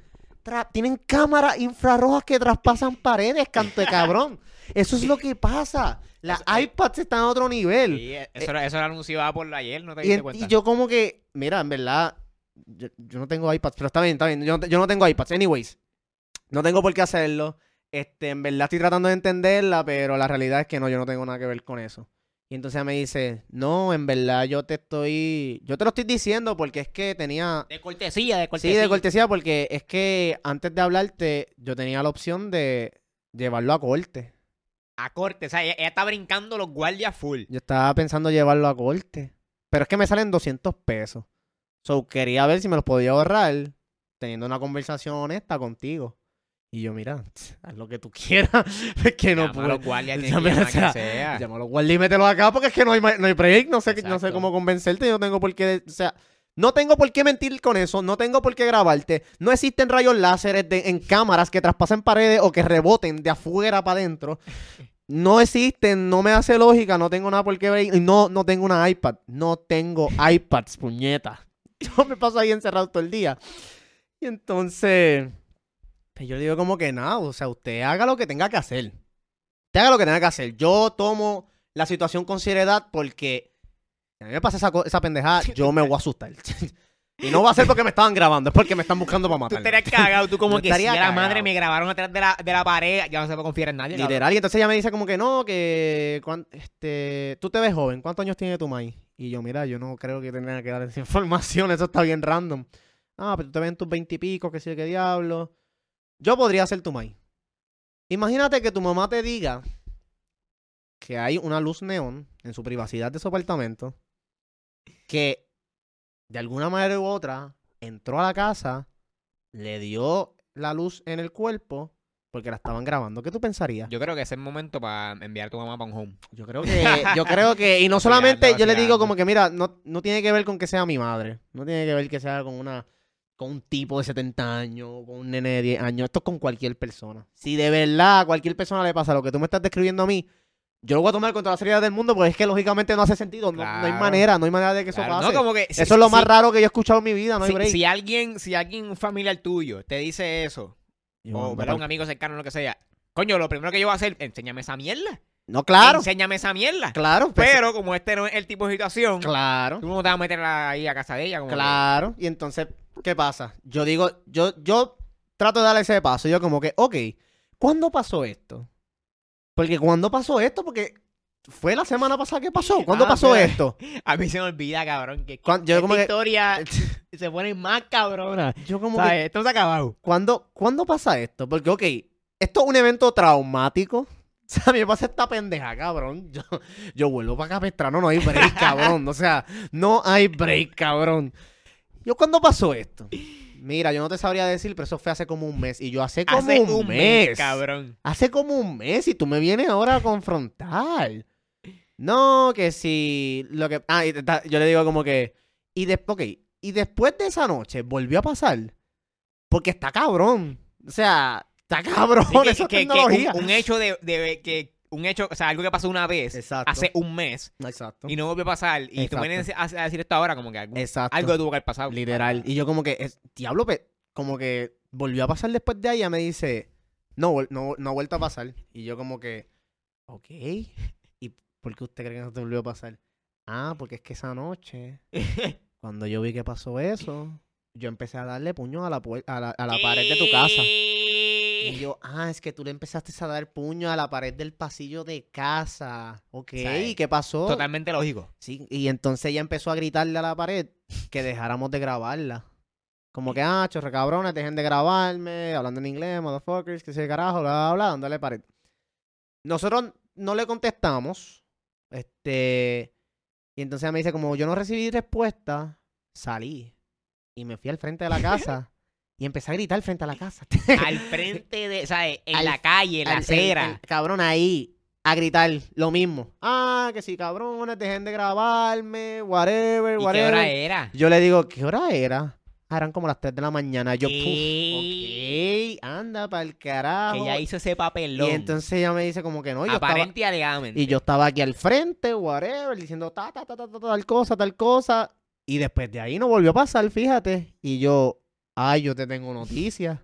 tienen cámaras infrarrojas que traspasan paredes, canto de cabrón. Eso es lo que pasa. Las eh, iPads están a otro nivel. Sí, eso, lo- eso lo anunció Apple ayer, ¿no te Y, diste en- cuenta? y yo como que, mira, en verdad, yo, yo no tengo iPads, pero está bien, está bien. Yo, yo no tengo iPads. Anyways, no tengo por qué hacerlo. Este, en verdad estoy tratando de entenderla, pero la realidad es que no, yo no tengo nada que ver con eso. Y entonces ella me dice, no, en verdad yo te estoy, yo te lo estoy diciendo porque es que tenía, De cortesía, de sí, cortesía. de cortesía, porque es que antes de hablarte yo tenía la opción de llevarlo a corte. A corte, o sea, ella, ella está brincando los guardias full. Yo estaba pensando llevarlo a corte. Pero es que me salen 200 pesos. So, quería ver si me los podía ahorrar teniendo una conversación honesta contigo. Y yo, mira, haz lo que tú quieras. Es que no Llama puedo. los guardias, sea, a quien sea. Llámalo, guardia y mételo acá porque es que no hay, no hay break. No sé, no sé cómo convencerte. Yo no tengo por qué. O sea, no tengo por qué mentir con eso. No tengo por qué grabarte. No existen rayos láseres de- en cámaras que traspasen paredes o que reboten de afuera para adentro. No existen, no me hace lógica, no tengo nada por qué ver. y No, no tengo una iPad. No tengo iPads, puñeta. Yo me paso ahí encerrado todo el día. Y entonces, pues yo digo como que nada, o sea, usted haga lo que tenga que hacer. Usted haga lo que tenga que hacer. Yo tomo la situación con seriedad porque si a mí me pasa esa, esa pendejada, yo me voy a asustar. y no va a ser porque me estaban grabando, es porque me están buscando para Tú matar. estarías cagado, tú como que si la madre me grabaron atrás de la, de la pared, ya no se puede confiar en nadie. cabrón. Literal, y entonces ella me dice como que no, que cuan- este, tú te ves joven, ¿cuántos años tiene tu maíz? Y yo, mira, yo no creo que tenga que dar esa información, eso está bien random. Ah, pero tú te ves en tus veintipico, que sé qué diablo. Yo podría ser tu maíz. Imagínate que tu mamá te diga que hay una luz neón en su privacidad de su apartamento que de alguna manera u otra entró a la casa, le dio la luz en el cuerpo porque la estaban grabando. ¿Qué tú pensarías? Yo creo que ese es el momento para enviar a tu mamá para un home. Yo creo que, yo creo que, y no solamente yo le digo como que, mira, no, no tiene que ver con que sea mi madre, no tiene que ver que sea con una, con un tipo de 70 años, con un nene de 10 años, esto es con cualquier persona. Si de verdad a cualquier persona le pasa lo que tú me estás describiendo a mí, yo lo voy a tomar con toda la seriedad del mundo, porque es que lógicamente no hace sentido, no, no hay manera, no hay manera de que eso Claro, pase. no, como que si- eso es lo más si- raro que yo he escuchado en mi vida, no hay Si, break. si alguien, si alguien, un familiar tuyo, te dice eso, Yo, o pa'l- un amigo cercano, lo que sea, coño, lo primero que yo voy a hacer, enséñame esa mierda. No, claro, Enséñame esa mierda. claro, pues, Pero como este no es el tipo de situación, claro. tú no te vas a meter ahí a casa de ella. Como que- Claro, y entonces, ¿qué pasa? Yo digo, yo, yo trato de darle ese paso. Yo como que, ok, ¿cuándo pasó esto? Porque ¿cuándo pasó esto? Porque fue la semana pasada que pasó. ¿Cuándo Ah, pasó pero- esto? A mí se me olvida, cabrón, que, yo esta como que- historia se pone más cabrona. Yo como que. Esto se ha acabado. ¿cuándo, ¿cuándo pasa esto? Porque, ok, esto es un evento traumático. O sea, a mí me pasa esta pendeja, cabrón. Yo, yo vuelvo para Capestrano, no hay break, cabrón. O sea, no hay break, cabrón. Yo, ¿cuándo pasó esto? Mira, yo no te sabría decir, pero eso fue hace como un mes. Y yo hace como Hace un, un mes. mes, cabrón. Hace como un mes y tú me vienes ahora a confrontar. No, que si lo que... Ah, y ta- yo le digo como que... Y, después ok, y después de esa noche volvió a pasar. Porque está cabrón. O sea, está cabrón Sí, que- esa que- que tecnología. un, un hecho de, de- que un hecho, o sea, algo que pasó una vez Exacto. hace un mes Exacto. y no volvió a pasar y tú vienes a, a decir esto ahora como que algo, algo tuvo que haber pasado. Literal. Y yo como que, es, diablo, como que volvió a pasar después de ahí. Ella me dice, no, no, no ha vuelto a pasar. Y yo como que, ok. ¿Y por qué usted cree que no te volvió a pasar? Ah, porque es que esa noche, cuando yo vi que pasó eso, yo empecé a darle puño a la, a la, a la pared de tu casa. Y yo, ah, es que tú le empezaste a dar puño a la pared del pasillo de casa. Ok, ¿Sabes? ¿y qué pasó? Totalmente lógico. Sí, y entonces ella empezó a gritarle a la pared que dejáramos de grabarla. Como que, ah, chorre cabrones, dejen de grabarme, hablando en inglés, motherfuckers, que se carajo, bla, bla, bla, dándole pared. Nosotros no le contestamos. Este. Y entonces ella me dice, como yo no recibí respuesta, salí. Y me fui al frente de la casa. Y empecé a gritar frente a la casa. Al frente de, ¿sabes? En Al- la calle, en la Al- acera. el cabrón ahí a gritar lo mismo. Ah, que si cabrones, dejen de grabarme, whatever, ¿Y qué whatever. hora era? Yo le digo, ¿qué hora era? Ah, eran como las 3 de la mañana. Yo, ¿Qué? puf, ok, anda para el carajo. Que ella hizo ese papelón. y entonces ella me dice como que no, yo estaba, Aparente y alegadamente. y yo estaba aquí al frente, whatever, diciendo ta, ta, ta, ta, ta, tal cosa, tal cosa. Y después de ahí no volvió a pasar, fíjate. Y yo, ay, yo te tengo noticias.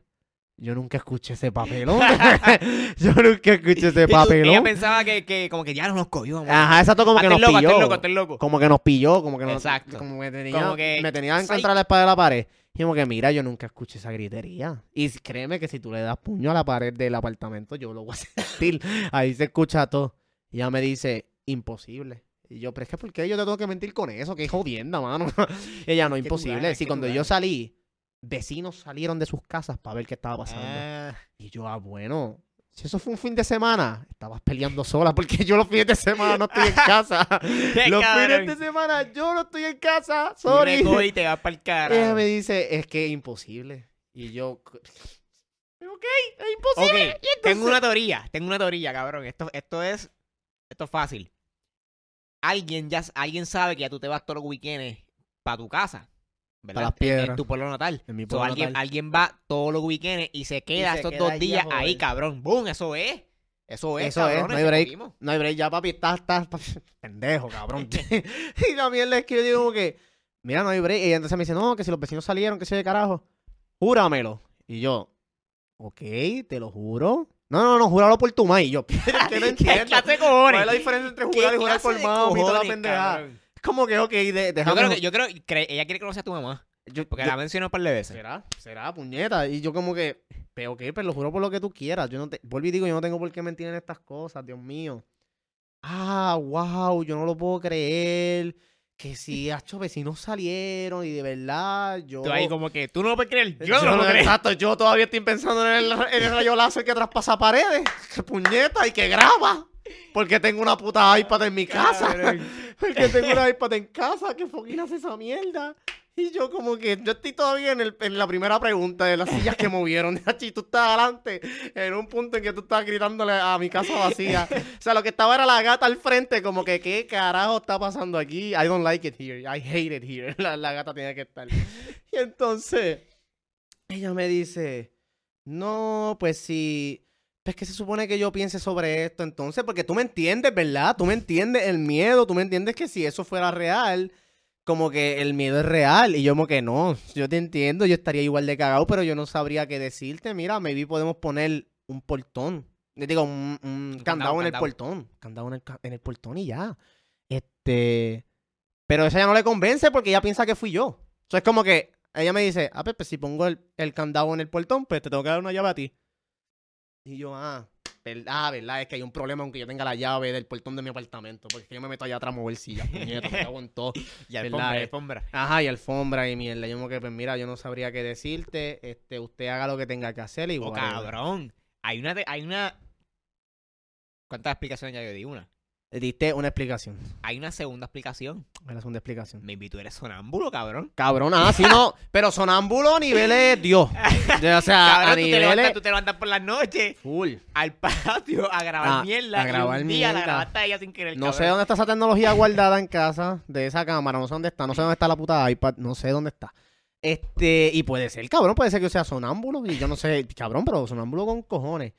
Yo nunca escuché ese papelón. yo nunca escuché ese papelón. Ella pensaba que, que como que ya no nos cogió. vamos. Ajá, exacto, como que nos loco, pilló. loco, hazte loco. Como que nos pilló, como que nos, Exacto. como que tenía, Como que- me tenía en Psych. contra de la espada de la pared. Y como que, mira, yo nunca escuché esa gritería. Y créeme que si tú le das puño a la pared del apartamento, yo lo voy a sentir. Ahí se escucha todo. Y ella me dice, imposible. Y yo, pero es que ¿por qué yo te tengo que mentir con eso? Qué jodienda, mano. ella, no, imposible. Si cuando yo salí, vecinos salieron de sus casas para ver qué estaba pasando. Ah, Y yo, ah, bueno, si eso fue un fin de semana, estabas peleando sola porque yo los fines de semana no estoy en casa. los cabrón. fines de semana yo no estoy en casa. Sorry. recoges y te vas para el cara. Ella me dice, es que es imposible. Y yo, ok, es imposible. Tengo una teoría, tengo una teoría, cabrón. Esto, esto es, esto es fácil. Alguien ya, alguien sabe que ya tú te vas todos los weekends para tu casa, ¿verdad? las En- piedras. En, tu pueblo natal. En mi pueblo alguien, natal. alguien va todos los weekends y se queda se esos queda dos días ahí, cabrón. ¡Boom! Eso es. Eso es, Eso es, no hay break. cogimos. No hay break, ya papi, estás, estás, pendejo, cabrón. y la mierda es que yo digo como que, mira, no hay break. Y entonces me dice, no, que si los vecinos salieron, que se de carajo, júramelo. Y yo, ok, te lo juro. No, no, no, júralo por tu madre. Y yo, que no ¿Qué entiendo. clase de ¿Cuál cojones? es la diferencia entre ¿Qué jurar y jurar por mami y toda la pendejada? Como que, ok, de, Yo déjame... creo que, yo creo que ella quiere conocer a tu mamá. yo- Porque yo- la mencionó un par de veces. ¿Será? ¿Será, puñeta? Y yo como que, pero ok, pero lo juro por lo que tú quieras. Yo no te, vuelvo y digo, yo no tengo por qué mentir en estas cosas, Dios mío. Ah, wow, yo no lo puedo creer. Que si, hacho, vecinos salieron y de verdad, yo... Tú ahí como que, tú no lo puedes creer. Yo, Yo no lo creer. Exacto, yo todavía estoy pensando en el, en el rayo láser que traspasa paredes. ¡Qué puñeta! Y que graba. Porque tengo una puta iPad en mi casa. Cabrón. Porque tengo una iPad en casa. ¿Qué fucking hace esa mierda? Y yo como que, yo estoy todavía en, el- en la primera pregunta de las sillas que movieron. Y tú estás adelante, en un punto en que tú estás gritándole a mi casa vacía. O sea, lo que estaba era la gata al frente, como que, ¿qué carajo está pasando aquí? I don't like it here. I hate it here. La, la gata tiene que estar. Y entonces, ella me dice, no, pues sí. Pues que se supone que yo piense sobre esto entonces, porque tú me entiendes, ¿verdad? Tú me entiendes el miedo, tú me entiendes que si eso fuera real, como que el miedo es real. Y yo como que no, yo te entiendo, yo estaría igual de cagado, pero yo no sabría qué decirte. Mira, maybe podemos poner un portón. Le digo, un, un candado, candado, en el candado. portón. Candado en el, en el portón y ya. Este... Pero esa ya no le convence porque ella piensa que fui yo. Eso es como que ella me dice, ah, pues, pues, si pongo el, el candado en el portón, pues te tengo que dar una llave a ti. Y yo, ah, verdad, verdad, es que hay un problema aunque yo tenga la llave del portón de mi apartamento, porque yo me meto allá atrás a mover sillas, puñeta, me cago en todo. Y ¿Verdad, alfombra, alfombra. Ajá, y alfombra y mierda. Yo como que, pues mira, yo no sabría qué decirte, este, usted haga lo que tenga que hacer y Oh, cabrón. Hay una, de- hay una... ¿Cuántas explicaciones ya yo di? Una. Diste una explicación. Hay una segunda explicación. Una segunda explicación. Me invito, eres sonámbulo, cabrón. Cabrón, ah, sí, no, pero sonámbulo a niveles Dios. O sea, cabrón, a tú te, levantas, niveles... tú te levantas por las noches Full. al patio a grabar Ah, mierda. a grabar y un día la grabaste a ella sin querer, No sé dónde está esa tecnología guardada en casa de esa cámara, no sé dónde está, no sé dónde está la puta iPad, no sé dónde está. Este, y puede ser, cabrón, puede ser que yo sea sonámbulo, y yo no sé, cabrón, pero sonámbulo con cojones.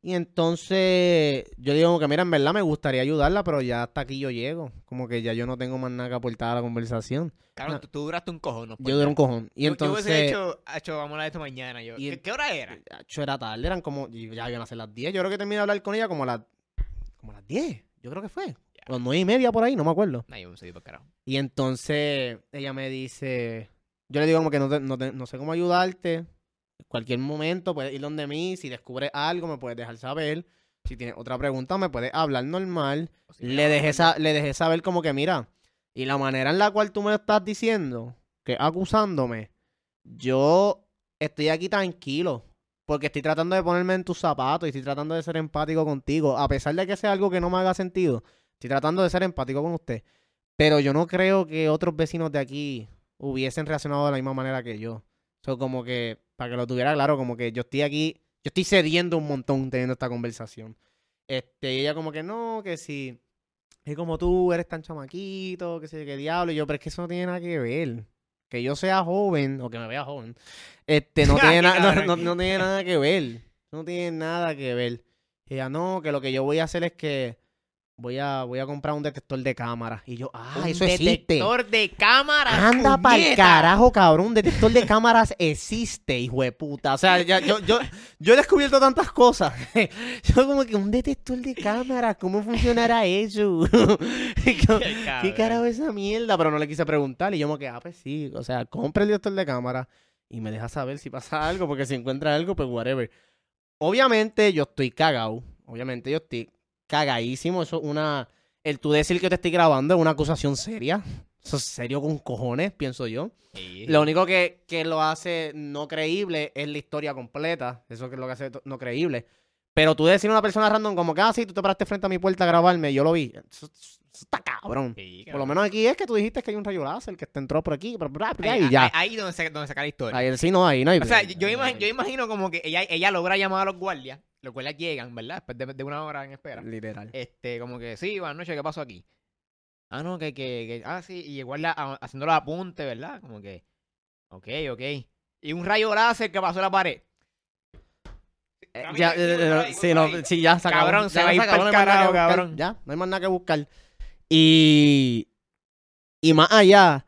Y entonces, yo digo como que, mira, en verdad me gustaría ayudarla, pero ya hasta aquí yo llego. Como que ya yo no tengo más nada que aportar a la conversación. Cabrón, No. tú, tú duraste un cojón. ¿no? Yo duré un cojón. Y Yo- entonces, Yo hubiese hecho, hecho, vamos a hablar de esto mañana. Yo, Y ¿qué, qué hora era? Acho, era tarde, eran como, ya iban a ser las 10. Yo creo que terminé de hablar con ella como a las, como a las 10. Yo creo que fue. A las 9 y media por ahí, no me acuerdo. Nah, yo me carajo. Y entonces ella me dice, yo le digo como que no, te- no, te- no sé cómo ayudarte. Cualquier momento puedes ir donde mí. Si descubres algo, me puedes dejar saber. Si tienes otra pregunta, me puedes hablar normal. O si Le dejé, sa- le dejé saber como que, mira, y la manera en la cual tú me lo estás diciendo, que acusándome, yo estoy aquí tranquilo. Porque estoy tratando de ponerme en tus zapatos y estoy tratando de ser empático contigo. A pesar de que sea algo que no me haga sentido, estoy tratando de ser empático con usted. Pero yo no creo que otros vecinos de aquí hubiesen reaccionado de la misma manera que yo. So, como que, para que lo tuviera claro, como que yo estoy aquí, yo estoy cediendo un montón teniendo esta conversación. Este, y ella como que no, que si es como tú eres tan chamaquito, que sé qué diablo. Y yo, pero es que eso no tiene nada que ver. Que yo sea joven, o que me vea joven, este, no tiene, na- no, no- no tiene nada que ver. No tiene nada que ver. Y ella, no, que lo que yo voy a hacer es que voy a, voy a comprar un detector de cámaras. Y yo, ah, Un eso existe. detector de cámaras. Anda pa'l carajo, cabrón. Un detector de cámaras existe, hijo de puta. O sea, ya- yo, yo, yo he descubierto tantas cosas. Yo como que un detector de cámaras, ¿cómo funcionará eso? ¿Qué carajo es esa mierda? Pero no le quise preguntar. Y yo como que, ah, pues sí. O sea, compra el detector de cámaras y me deja saber si pasa algo. Porque si encuentra algo, pues whatever. Obviamente yo estoy cagado. Obviamente yo estoy cagadísimo. Eso es una... El tú decir que te estoy grabando es una acusación seria. Eso es serio con cojones, pienso yo. Sí. Lo único que, que lo hace no creíble es la historia completa. Eso es lo que hace no creíble. Pero tú decir a una persona random como que, ah, sí, tú te paraste frente a mi puerta a grabarme, yo lo vi. Eso, eso está cabrón. Sí, Por lo menos aquí es que tú dijiste que hay un rayo láser que te entró por aquí, ahí, y ya. ahí, ahí donde, se, donde saca la historia. Ahí, sí, no, ahí no hay O sea, yo, yo imagino, yo imagino como que ella, ella logra llamar a los guardias. Los guardias llegan, ¿verdad? Después de, de una hora en espera. Literal. Este, como que, sí, buenas noches, ¿qué pasó aquí? Ah, no, que, que, que- ah, sí, y guardia ah, haciendo los apuntes, ¿verdad? Como que, ok, ok. Y un rayo láser que pasó la pared. Eh, ya, eh, eh, ahí, sí, no, sí, ya se acabó. Cabrón, se Ya va a ir acabó, pa'l no hay más nada que carajo, buscar. cabrón. Ya, no hay más nada que buscar. Y, y más allá,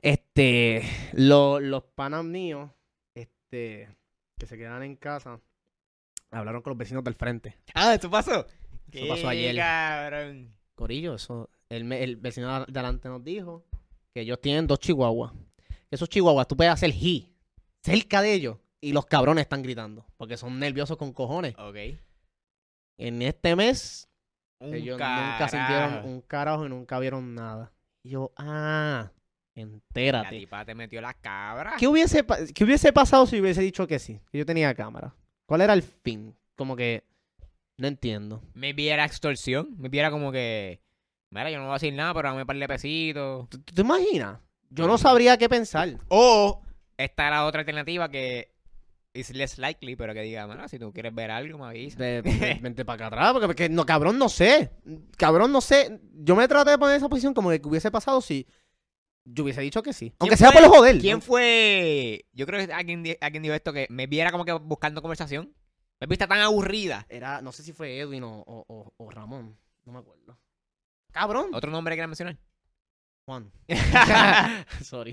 este, lo- los panas míos, este, que se quedan en casa, hablaron con los vecinos del frente. Ah, ¿eso pasó? Eso pasó ayer. cabrón. Corillo, eso, el vecino de adelante nos dijo que ellos tienen dos chihuahuas. Esos chihuahuas tú puedes hacer he cerca de ellos y los cabrones están gritando porque son nerviosos con cojones. Ok. En este mes Un ellos nunca sintieron un carajo y nunca vieron nada. Y yo, ah, La entérate. tipa te metió la cabra. ¿Qué hubiese, ¿Qué hubiese pasado si hubiese dicho que sí? Que yo tenía cámara. ¿Cuál era el fin? Como que no entiendo. Me viera extorsión. Me viera como que. Mira, yo no voy a decir nada, pero dame un par de pesitos. ¿Tú, te imaginas? Yo no sabría qué pensar. O está la otra alternativa que es less likely, pero que diga, si tú quieres ver algo, me avisa. Vente para acá atrás, porque, porque no, cabrón, no sé. Cabrón, no sé. Yo me traté de poner en esa posición como de que hubiese pasado si yo hubiese dicho que sí. Aunque sea fue- por los joder. ¿Quién fue? Yo creo que alguien, alguien dijo esto que me viera como que buscando conversación. Me vista tan aburrida. Era, no sé si fue Edwin o, o- o- o Ramón. No me acuerdo. Cabrón. ¿Otro nombre que quieran mencionar? Juan. Sorry.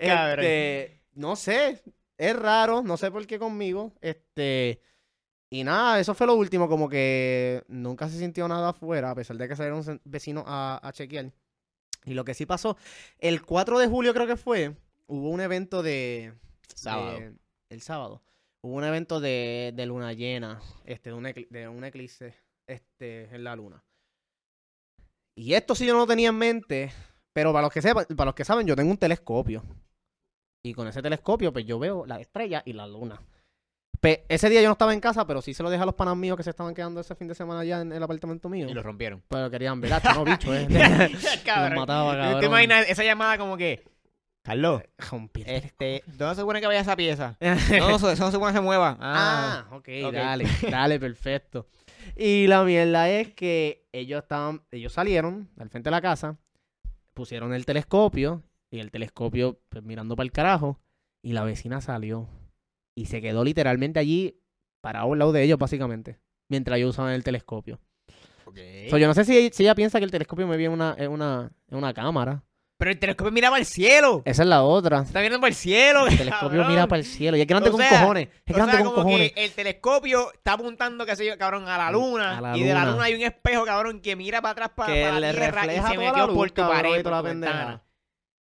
Cabrón. Este, no sé, es raro, no sé por qué conmigo. Este, y nada, eso fue lo último, como que nunca se sintió nada afuera, a pesar de que salieron vecinos a, a chequear. Y lo que sí pasó, el 4 de julio creo que fue, hubo un evento de... Sábado. de- el sábado. Hubo un evento de, de luna llena, este, de un, de un eclipse este, en la luna. Y esto sí yo no lo tenía en mente, pero para los que sepan, para los que saben, yo tengo un telescopio. Y con ese telescopio, pues yo veo la estrella y la luna. Ese día yo no estaba en casa, pero sí se lo dejé a los panas míos que se estaban quedando ese fin de semana allá en el apartamento mío. Y lo rompieron. Pero querían ver, "Ah, no, bicho, eh. Cabrón. Los mataba, ¿Te cabrón. imaginas esa llamada como que, Carlos, el este, ¿dónde se supone que vaya esa pieza? No, no se supone que se mueva. Ah, Ah, ok, ok. dale, dale, perfecto. Y la mierda es que ellos estaban, ellos salieron al frente de la casa, pusieron el telescopio, y el telescopio pues, mirando para el carajo, y la vecina salió. Y se quedó literalmente allí, parado al lado de ellos, básicamente, mientras ellos usaban el telescopio. ok. So, yo no sé si, si ella piensa que el telescopio me viene en una, en una, en una cámara. Pero el telescopio miraba al cielo. Esa es la otra. Está mirando para el cielo. El telescopio mira para el cielo. Y es grande O con sea, cojones. Es O grande sea, con como cojones. que el telescopio está apuntando, qué sé yo, cabrón, a la luna. A la y de la luna. luna hay un espejo, cabrón, que mira para atrás para, que la le tierra refleja y se metió la luz, por tu cabrón, pared, por la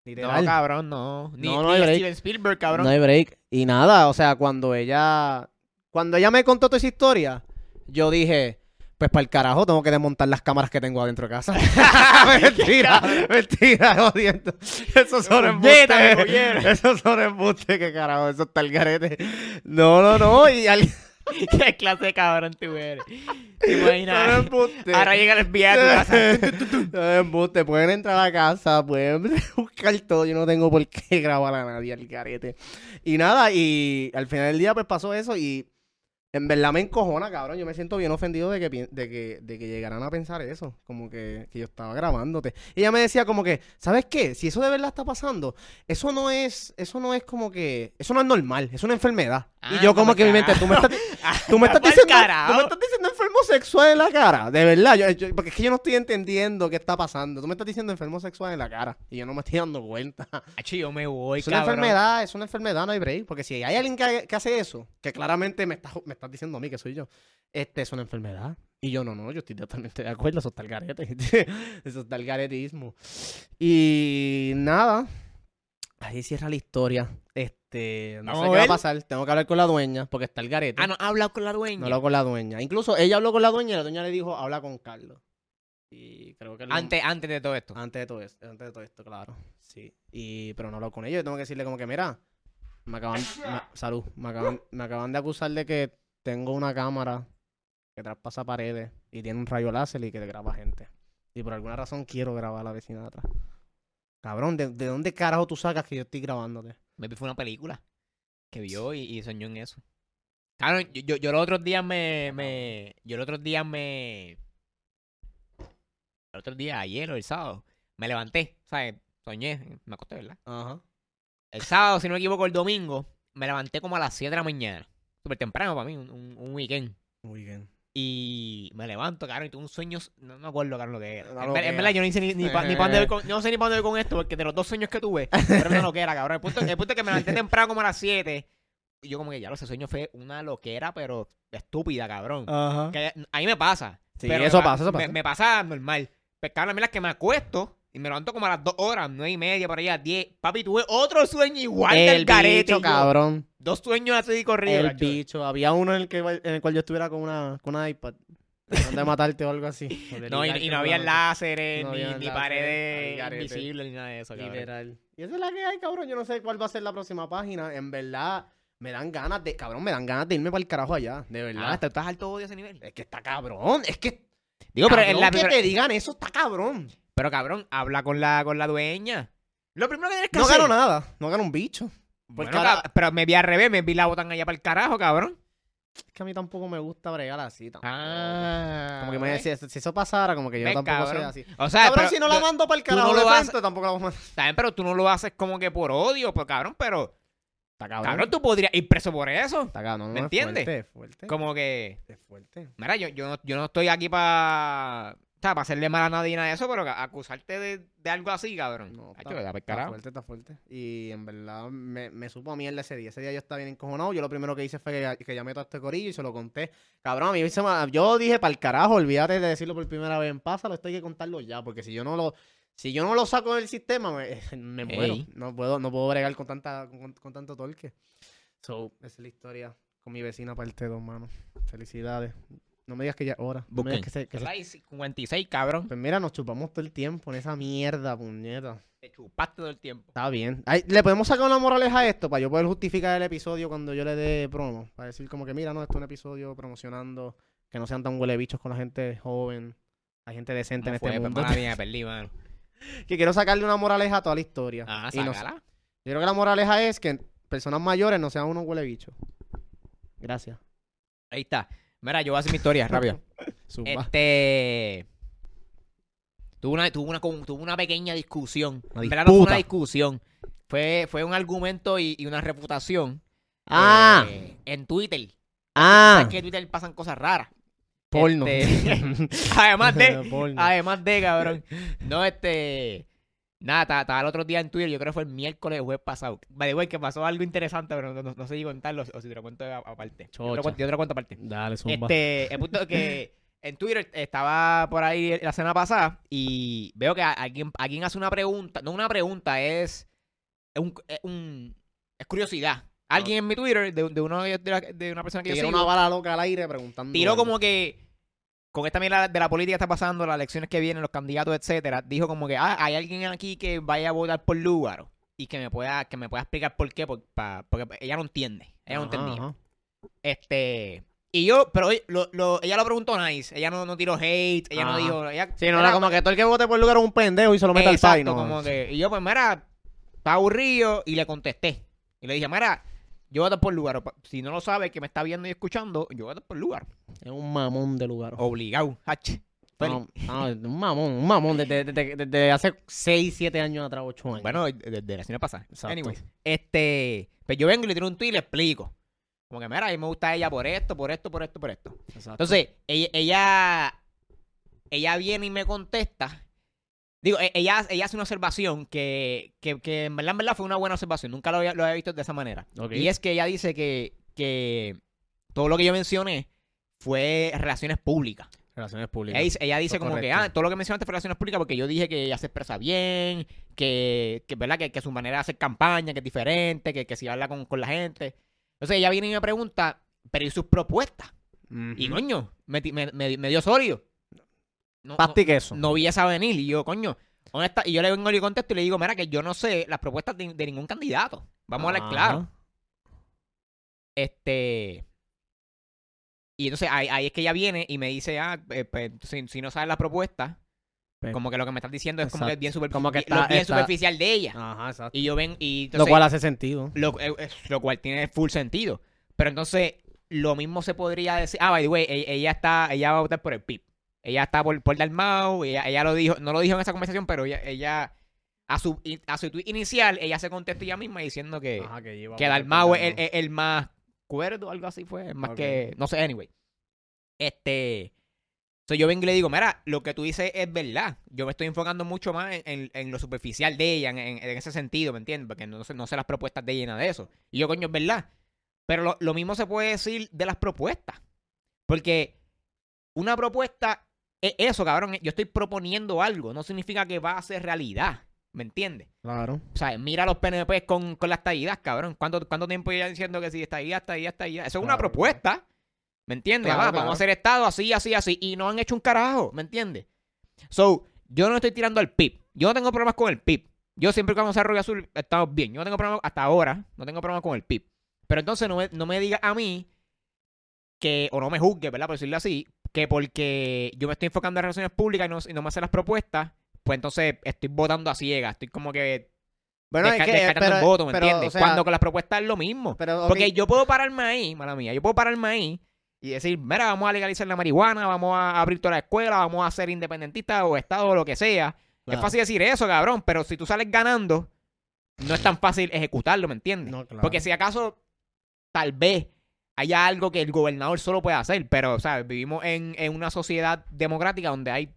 ventana. No, Literal. cabrón, no. Ni, No, no ni hay break. Steven Spielberg, cabrón. No hay break. Y nada, o sea, cuando ella. Cuando ella me contó toda esa historia, yo dije. Pues para el carajo tengo que desmontar las cámaras que tengo adentro de casa. mentira, mentira, jodiendo. Esos son embustes. Esos son embustes, que carajo, eso está el garete. No, no, no. Y al... ¿Qué clase de cabrón tú eres? ¿Te imaginas? Ahora llega el FBI a tu casa. Embustes. Pueden entrar a la casa, pueden buscar todo. Yo no tengo por qué grabar a nadie al garete. Y nada, y al final del día pues pasó eso y en verdad me encojona, cabrón. Yo me siento bien ofendido de que, de que, de que llegaran a pensar eso. Como que, que yo estaba grabándote. Y ella me decía como que, ¿sabes qué? Si eso de verdad está pasando, eso no es, eso no es como que, eso no es normal, es una enfermedad. Ah, y yo como que en mi mente, tú me estás, Tú me, estás Pa'l diciendo, tú me estás diciendo enfermo sexual en la cara. De verdad. Yo, yo- porque es que yo no estoy entendiendo qué está pasando. Tú me estás diciendo enfermo sexual en la cara. Y yo no me estoy dando cuenta. Achi, yo me voy, es una cabrón. enfermedad, es una enfermedad, no hay break. Porque si hay alguien que, que hace eso, que claramente me estás me estás diciendo a mí que soy yo, este es una enfermedad. Y yo no, no, yo estoy totalmente de acuerdo. Eso está el garete. eso está el garetismo. Y nada. Ahí cierra la historia. Este, no Vamos sé qué va a pasar. Tengo que hablar con la dueña porque está el garete. Ah, no, ha hablado con la dueña. No habló con la dueña. Incluso ella habló con la dueña y la dueña le dijo, habla con Carlos. Y creo que... lo- antes, antes de todo esto. Antes de todo esto, antes de todo esto, claro. Sí. Y, pero no habló con ella. Yo tengo que decirle como que, mira, me acaban... me- salud. Me acaban, me acaban de acusar de que tengo una cámara que traspasa paredes y tiene un rayo láser y que graba gente. Y por alguna razón quiero grabar a la vecina de atrás. Cabrón, ¿de, de dónde carajo tú sacas que yo estoy grabándote? Maybe fue una película que vio y, y soñó en eso. Claro, yo, yo, yo los otros días me, me. Yo los otros días me. El otro día, ayer o el sábado, me levanté, ¿sabes? Soñé, me acosté, ¿verdad? Ajá. El sábado, si no me equivoco, el domingo, me levanté como a las 7 de la mañana. Súper temprano para mí, un, un, un weekend. Muy bien. Y me levanto, cabrón, y tuve un sueño, no me acuerdo, cabrón, lo que era. En, ver- verdad, yo no hice ni, ni, pa- ni pa' dónde voy con, no sé ni para dónde voy con esto, porque de los dos sueños que tuve, era una loquera, cabrón. El punto, el punto es que me levanté temprano como a las 7, y yo como que ya lo ese sueño fue una loquera, pero estúpida, cabrón. Ajá. Que a mí me pasa. Sí, pero eso me pa- pasa, eso me- pasa. Me, pasa normal. Pero cabrón, a mí las que me acuesto, y me levanto como a las 2 horas, 9 y media, por allá, 10. Papi, tuve otro sueño igual del bicho, yo, cabrón. Dos sueños así corridos. El bicho. Había uno en el, que, en el cual yo estuviera con una, con una iPad. Tratando de matarte o algo así. No, y, y no había láseres, No ni, había ni paredes invisibles, ni nada de eso, cabrón. Literal. Y esa es la que hay, cabrón. Yo no sé cuál va a ser la próxima página. En verdad, me dan ganas de. Cabrón, me dan ganas de irme para el carajo allá. De verdad. Ah, ¿tú estás alto de ese nivel? Es que está cabrón. Es que. Digo, pero cabrón, en la que te digan eso está cabrón. Pero cabrón, habla con la, con la dueña. Lo primero que tienes que No hacer. gano nada. No gano un bicho. Bueno, Porque ahora- cab- pero me vi al revés, me vi la botan allá para el carajo, cabrón. Es que a mí tampoco me gusta bregar así. tampoco. Ah. Como que me decía, si eso pasara, como que yo tampoco soy cabrón. así. O sea, Cabrón, pero, si no la mando para el tú no carajo lo tampoco la vamos a mandar. También, pero tú no lo haces como que por odio, pues cabrón, pero Está cabrón. cabrón, tú podrías ir preso por eso. Está cabrón. No, ¿Me es entiendes? fuerte, es fuerte. Como que, Es fuerte. mira, yo, yo, no, yo no estoy aquí para para hacerle mal a nadie nada de eso, pero acusarte de, de algo así, cabrón. No, está, está fuerte, está fuerte. Y en verdad me, me supo a mierda ese día. Ese día yo estaba bien encojonado. Yo lo primero que hice fue que, que llamé a todo este corillo y se lo conté. Cabrón, a mí se me- yo dije para el carajo, olvídate de decirlo por primera vez en pásalo, esto hay que contarlo ya, porque si yo no lo si yo no lo saco del sistema me, me muero. No puedo no puedo bregar con tanta con, con tanto torque. So, esa es la historia con mi vecina parte 2, mano. Felicidades. No me digas que ya es hora. No me digas que se- que se- ¿Verdad? Y 56, cabrón. Pues mira, nos chupamos todo el tiempo en esa mierda, puñeta. Te chupaste todo el tiempo. Está bien. Ay, ¿Le podemos sacar una moraleja a esto para yo poder justificar el episodio cuando yo le dé promo? Para decir como que, mira, no, esto es un episodio promocionando que no sean tan huele bichos con la gente joven, la gente decente en ¿Cómo este fue? mundo. Pues, mala mía, me perdí, mano. que quiero sacarle una moraleja a toda la historia. Ajá, Y no- sácala. yo creo que la moraleja es que personas mayores no sean unos huele bichos. Gracias. Ahí está. Mira, yo voy a hacer mi historia, rápido. Este. Tuve una, tuve una, tuve una pequeña discusión. Una no fue una discusión. Fue, fue un argumento y, y una reputación. ah, eh, en Twitter. ah, ¿Sabes que en Twitter pasan cosas raras? porno. Este, además de. Porno. Además de, cabrón. No, este. Nada, estaba, el otro día en Twitter, yo creo que fue el miércoles o jueves pasado. By the way, que pasó algo interesante, pero no, no, no sé si contarlo o si te lo cuento aparte. Yo te lo cuento, yo te lo cuento aparte. Dale, zumba. Este, el punto es que en Twitter estaba por ahí la semana pasada y veo que alguien, alguien hace una pregunta, no una pregunta, es, es, un, es, un- es curiosidad. Alguien en mi Twitter, de, de, uno de, la- de una persona que yo Tiró sigo, una bala loca al aire preguntando. tiró como que con esta mierda de la política está pasando, las elecciones que vienen, los candidatos, etcétera, dijo como que ah, hay alguien aquí que vaya a votar por Lugaro y que me pueda que me pueda explicar por qué, por- pa- porque ella no entiende, ella no Ajá, entendía. ajá. Este. Y yo, pero lo, lo- ella lo preguntó nice. Ella no, no tiró hate. Ella no dijo. Ella, Sí, no era como que todo el que vote por lugar es un pendejo y se lo mete al país, ¿no? como que. Y yo, pues, mira, está aburrido. Y le contesté. Y le dije, mira, yo voto por lugar. Si no lo sabe, que me está viendo y escuchando, yo voto por lugar. Es un mamón de lugar. Obligado. H. No, un mamón, un mamón desde, desde- desde hace 6, 7 años atrás, 8 años. Bueno, desde la semana pasada. Anyways, este. Pues yo vengo y le tiro un tweet y le explico. Como que, mira, a mí me gusta ella por esto, por esto, por esto, por esto. Exacto. Entonces, ella, ella, ella viene y me contesta. Digo, e- ella, ella hace una observación que, que, que en verdad, en verdad fue una buena observación. Nunca lo había, lo había visto de esa manera. Y es que ella dice que, que todo lo que yo mencioné fue relaciones públicas. Relaciones públicas. Ella dice, ella dice Eso es como que, ah, todo lo que mencionaste fue relaciones públicas porque yo dije que ella se expresa bien, que, que ¿verdad? Que, que su manera de hacer campaña, que es diferente, que, que si habla con, con la gente. Entonces ella viene y me pregunta, pero ¿y sus propuestas? Y coño, me, ti- me, me- me dio sólido. No, Pasta y no, queso. no vi esa venir. Y yo, coño, honesta, y yo le vengo y le contesto y le digo, mira, que yo no sé las propuestas de, de ningún candidato. Vamos a hablar claro. Este. Y entonces ahí, ahí es que ella viene y me dice, ah, eh, pues, si, si no sabes las propuestas, Pues, como que lo que me estás diciendo es como que es bien, superfi- Como que bien- lo está- bien está- superficial de ella. Ajá, exacto. Y yo ven y Lo entonces, cual hace sentido. lo, eh, lo cual tiene full sentido. Pero entonces, lo mismo se podría decir. Ah, by the way, ella, ella está, ella va a votar por el PIB. Ella está por, por Dalmau, ella, ella lo dijo, no lo dijo en esa conversación, pero ella, ella a su a su tweet inicial, ella se contestó ella misma diciendo que, Ajá, que que Dalmau es el, el- el más cuerdo, algo así fue, más que, no sé, anyway. Este, so yo vengo y le digo, mira, lo que tú dices es verdad. Yo me estoy enfocando mucho más en, en- en lo superficial de ella, en, ese sentido, ¿me entiendes? Porque no sé, no sé las propuestas de ella, nada de eso. Y yo, coño, es verdad. Pero lo, lo mismo se puede decir de las propuestas. Porque una propuesta es eso, cabrón. Yo estoy proponiendo algo. No significa que va a ser realidad. ¿Me entiendes? Claro. O sea, mira a los PNP con, con las estadías, cabrón. ¿Cuánto, ¿Cuánto tiempo llevan diciendo que si estadía, estadía, estadía? Eso es una Claro, propuesta. ¿Me entiendes? Claro, Ah, claro. Vamos a hacer Estado así, así, así. Y no han hecho un carajo. ¿Me entiendes? So, yo no estoy tirando al PIB. Yo no tengo problemas con el PIB. Yo siempre que vamos a Arroyo Azul estamos bien. Yo no tengo problemas hasta ahora. No tengo problemas con el PIB. Pero entonces no me, no me diga a mí que, o no me juzgue, ¿verdad? Por decirlo así, que porque yo me estoy enfocando en relaciones públicas y no, y no me hacen las propuestas, pues entonces estoy votando a ciegas. Estoy como que Bueno, es que, descartando pero- el voto, ¿me pero, entiendes? o sea- Cuando con las propuestas es lo mismo. Pero, Porque yo puedo pararme ahí, mala mía, yo puedo pararme ahí y decir, mira, vamos a legalizar la marihuana, vamos a abrir toda la escuela, vamos a ser independentistas o Estado o lo que sea. claro. Es fácil decir eso, cabrón, pero si tú sales ganando, no es tan fácil ejecutarlo, ¿me entiendes? No, claro. Porque si acaso, tal vez haya algo que el gobernador solo puede hacer, pero, ¿sabes? Vivimos en, en una sociedad democrática donde hay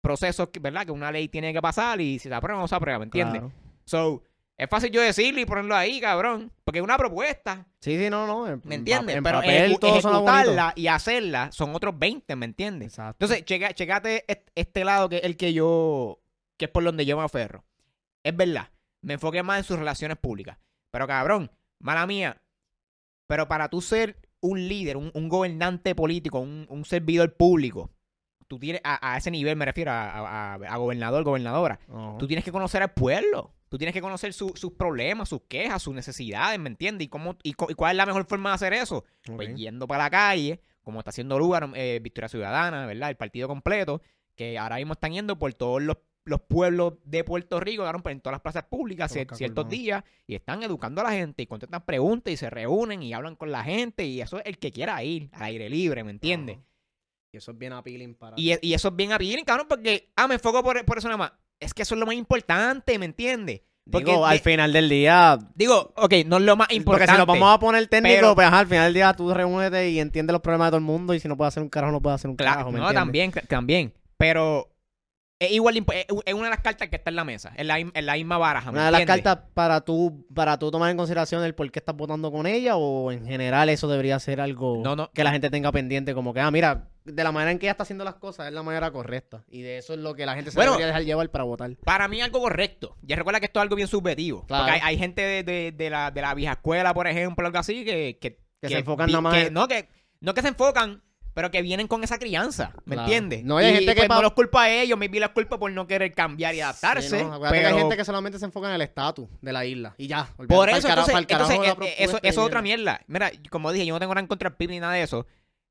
procesos, que- ¿verdad? Que una ley tiene que pasar y si se aprueba no se aprueba, ¿me entiendes? Claro. So, es fácil yo decirlo y ponerlo ahí, cabrón, porque es una propuesta. Sí, sí, no, no. en- ¿Me en entiendes? En Pero papel ejecu- todo ejecutarla y hacerla son otros 20, ¿me entiendes? Exacto. Entonces, checa, checate est- este lado que es el que yo, que es por donde yo me aferro. Es verdad, me enfoqué más en sus relaciones públicas. Pero cabrón, mala mía, pero para tú ser un líder, un, un gobernante político, un, un servidor público, tú tienes, a, a ese nivel me refiero, a, a- a gobernador, gobernadora, Ajá. Tú tienes que conocer al pueblo. Tú tienes que conocer su- sus problemas, sus quejas, sus necesidades, ¿me entiendes? Y, cómo, y, y cuál es la mejor forma de hacer eso. Pues Ok. yendo para la calle, como está haciendo lugar eh, Victoria Ciudadana, ¿verdad? El partido completo, que ahora mismo están yendo por todos los, los pueblos de Puerto Rico, pues, en todas las plazas públicas ciertos días, y están educando a la gente y contestan preguntas y se reúnen y hablan con la gente, y eso es el que quiera ir al aire libre, ¿me entiendes? Y eso es bien appealing para... Y, y eso es bien appealing, cabrón, porque, ah, me enfoco por, por eso nada más. Es que eso es lo más importante, ¿me entiendes? Porque Digo, de- al final del día... Digo, ok, no es lo más Porque importante. si nos vamos a poner técnico, pero- pues ajá, al final del día tú reúnete y entiendes los problemas de todo el mundo y si no puedes hacer un carajo, no puedes hacer un Claro, carajo, ¿me no, entiendes? también, también. Pero es igual, es una de las cartas que está en la mesa, en la, en la misma baraja. ¿me Una de las entiendes? cartas para tú, para tú tomar en consideración el por qué estás votando con ella o en general eso debería ser algo No, no. que la gente tenga pendiente como que, ah, mira, de la manera en que ella está haciendo las cosas es la manera correcta y de eso es lo que la gente se Bueno, debería dejar llevar para votar. Para mí algo correcto. Ya recuerda que esto es algo bien subjetivo. Claro. Porque hay, hay gente de, de- de la, de la vieja escuela, por ejemplo, algo así, que... Que, Que se enfocan nada más que- en- no, que, no que se enfocan, pero que vienen con esa crianza, ¿me Claro. entiendes? No, y hay gente que pues, pa- no los culpa a ellos, maybe los culpa por no querer cambiar y adaptarse. Sí, ¿no? Pero... hay gente que solamente se enfoca en el estatus de la isla y ya. Por eso, carajo- entonces, eh, eh, eso, eso y es otra mierda. Mira, como dije, yo no tengo nada en contra del PIB ni nada de eso,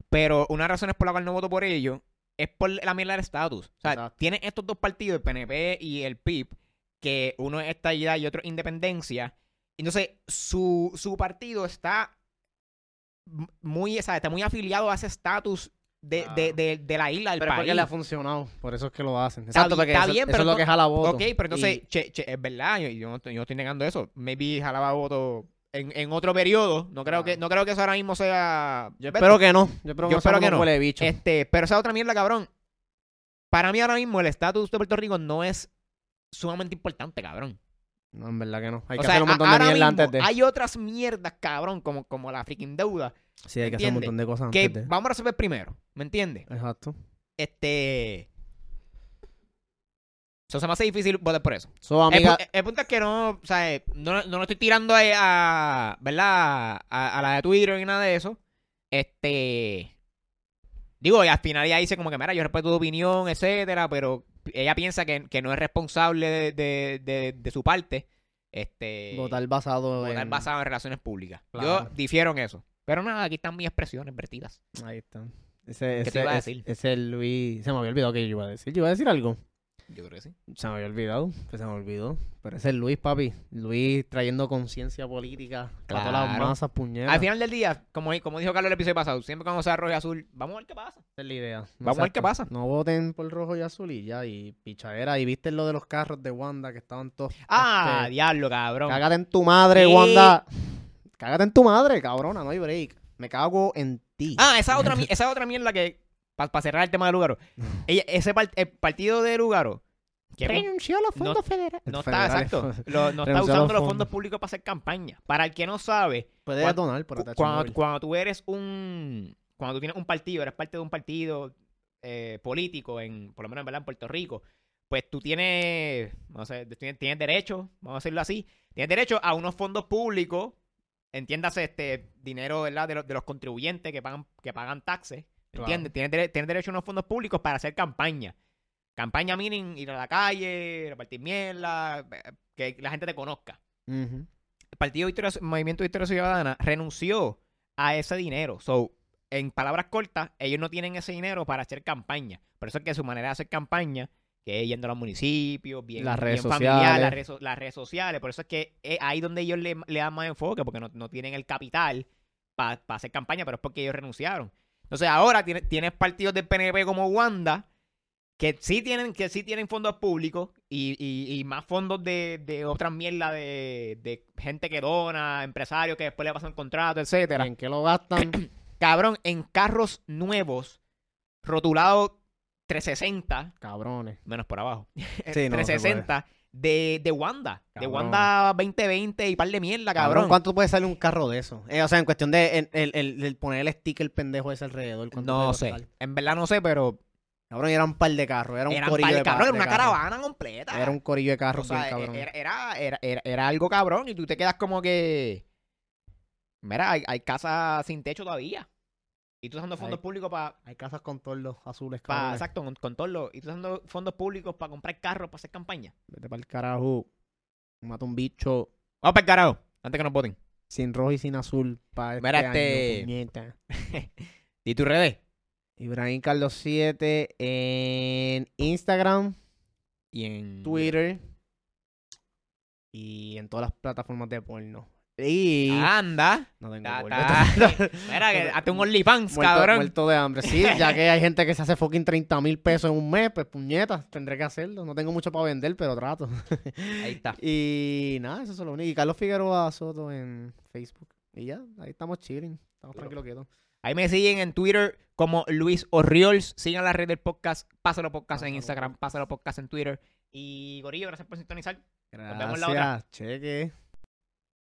pero una razón es por la cual no voto por ellos es por la mierda del estatus. O sea, Exacto. tienen estos dos partidos, el PNP y el PIB, que uno es estabilidad y otro es independencia. Entonces, su, su partido está muy, ¿sabes? está muy afiliado a ese estatus de, Claro. de, de- de la isla, del Pero país. porque le ha funcionado, por eso es que lo hacen. Está Exacto, porque está eso, bien, eso pero es lo que jala voto. Ok, pero entonces, Y- che, che, es verdad, yo, yo no, estoy- yo no estoy negando eso. Maybe jalaba voto en, en otro periodo. No creo, que, no creo que eso ahora mismo sea... yo espero que no. Yo espero que Yo no sea espero que unos no. huele bicho. Este, pero esa otra mierda, cabrón. Para mí ahora mismo el estatus de Puerto Rico no es sumamente importante, cabrón. No, en verdad que no. Hay o que sea, hacer un montón de mierda antes de. hay otras mierdas, cabrón, como, como la freaking deuda, Sí, hay que hacer un montón de cosas que antes de. vamos a resolver primero, ¿me entiendes? Exacto. Este... Eso se me hace difícil votar por eso. So, El, amiga, pu- el punto es que no, o sea, eh, no, no lo estoy tirando a, a- ¿verdad? A, a la de Twitter ni nada de eso. Este, digo, y al final ella dice como que, mira, yo respeto tu opinión, etcétera, pero ella piensa que, que no es responsable de, de- de- de su parte, este, votar basado votar en... basado en relaciones públicas. Claro. Yo difiero en eso. Pero nada, aquí están mis expresiones vertidas. Ahí está. Ese, ¿Qué te ese, iba a ese- decir? ese Luis... Se me había olvidado que yo iba a decir. Yo iba a decir algo. Yo creo que sí. Se me había olvidado. Pues se me olvidó. Pero ese es Luis, papi. Luis trayendo conciencia política. Para todas las Claro. masas, puñetas. Al final del día, como, como dijo Carlos el episodio pasado, siempre cuando sea rojo y azul, vamos a ver qué pasa. Esa es la idea. Vamos a ver qué pasa. No voten por rojo y azul y ya. Y pichadera. Y viste lo de los carros de Wanda que estaban todos... Ah, este, diablo, cabrón. Cágate en tu madre. Wanda. Cágate en tu madre, cabrona. No hay break. Me cago en ti. Ah, esa otra, mi- esa otra mierda que, para cerrar el tema de Lugaro, ella, ese par- el partido de Lugaro, que Renunció a los no- fondos federales. no está, Federales. exacto, lo- no está Renunció a usando los los fondos fondos. públicos para hacer campaña. Para el que no sabe, Puede Cuando- donar por cuando, cuando tú eres un, cuando tú tienes un partido, eres parte de un partido eh, político, en, por lo menos en, ¿verdad? en Puerto Rico, pues tú tienes, no sé, tienes, tienes derecho, vamos a decirlo así, tienes derecho a unos fondos públicos, entiéndase este dinero ¿verdad? De, los, de los contribuyentes que pagan, que pagan taxes. ¿Entiendes? Tienes, dere- tienes derecho a unos fondos públicos para hacer campaña. Campaña meaning ir a la calle, repartir mierda, eh, que la gente te conozca. El Partido Victoria, Movimiento Victoria Ciudadana renunció a ese dinero. So, en palabras cortas, ellos no tienen ese dinero para hacer campaña. Por eso es que su manera de hacer campaña que es yendo a los municipios, bien, Las redes bien familiar, sociales. las redes, so- las redes sociales. Por eso es que es ahí donde ellos le, le dan más enfoque, porque no, no tienen el capital para hacer campaña, pero es porque ellos renunciaron. Entonces ahora tienes, tienes partidos del PNP como Wanda, que sí tienen, que sí tienen fondos públicos y, y- y más fondos de, de otras mierdas de, de gente que dona, empresarios que después le pasan contrato, etcétera. ¿En qué lo gastan? Cabrón, en carros nuevos, rotulados 360, Cabrones. menos por abajo, Sí, no se 360 de, de Wanda, de. Wanda 2020 y par de mierda, Cabrón, cabrón. ¿cuánto puede salir un carro de eso? Eh, o sea, en cuestión de el, el, el- el poner el sticker pendejo ese alrededor. ¿cuánto No sé, en verdad no sé, pero Cabrón, era un par de carros. Era un corillo par de carros, era una caravana completa. Era un corillo de O carros sea, bien cabrón. era, era, era, era- era algo cabrón y tú te quedas como que... Mira, hay, hay casas sin techo todavía. Y tú usando fondos Hay- públicos para... Hay casas con tordos azules, Pa, cabrón. exacto, con, con todo lo... Y tú usando fondos públicos para comprar carros para hacer campaña. Vete para el carajo. Mata un bicho Vamos para el carajo, antes que nos voten. sin rojo y sin azul para este, Mira, este-. ¿Y tus redes? Ibrahim Carlos 7 en Instagram, Y en... Twitter y en todas las plataformas de porno. Y Anda. no tengo Ta- Mira, que hazte un OnlyFans, Muerto, cabrón. muerto de hambre. Sí, ya que hay gente que se hace fucking 30 mil pesos en un mes, pues puñetas, tendré que hacerlo. No tengo mucho para vender, pero trato. Ahí está. Y nada, eso es lo único. Y Carlos Figueroa Soto en Facebook. Y ya, ahí estamos chilling. Estamos tranquilos quietos. Ahí me siguen en Twitter como Luis Orriols. Sigan la red del podcast. Pásalo podcast en Instagram. Pásalo podcast en Twitter. Y Gorillo, gracias por sintonizar. Gracias. vemos la otra. Cheque.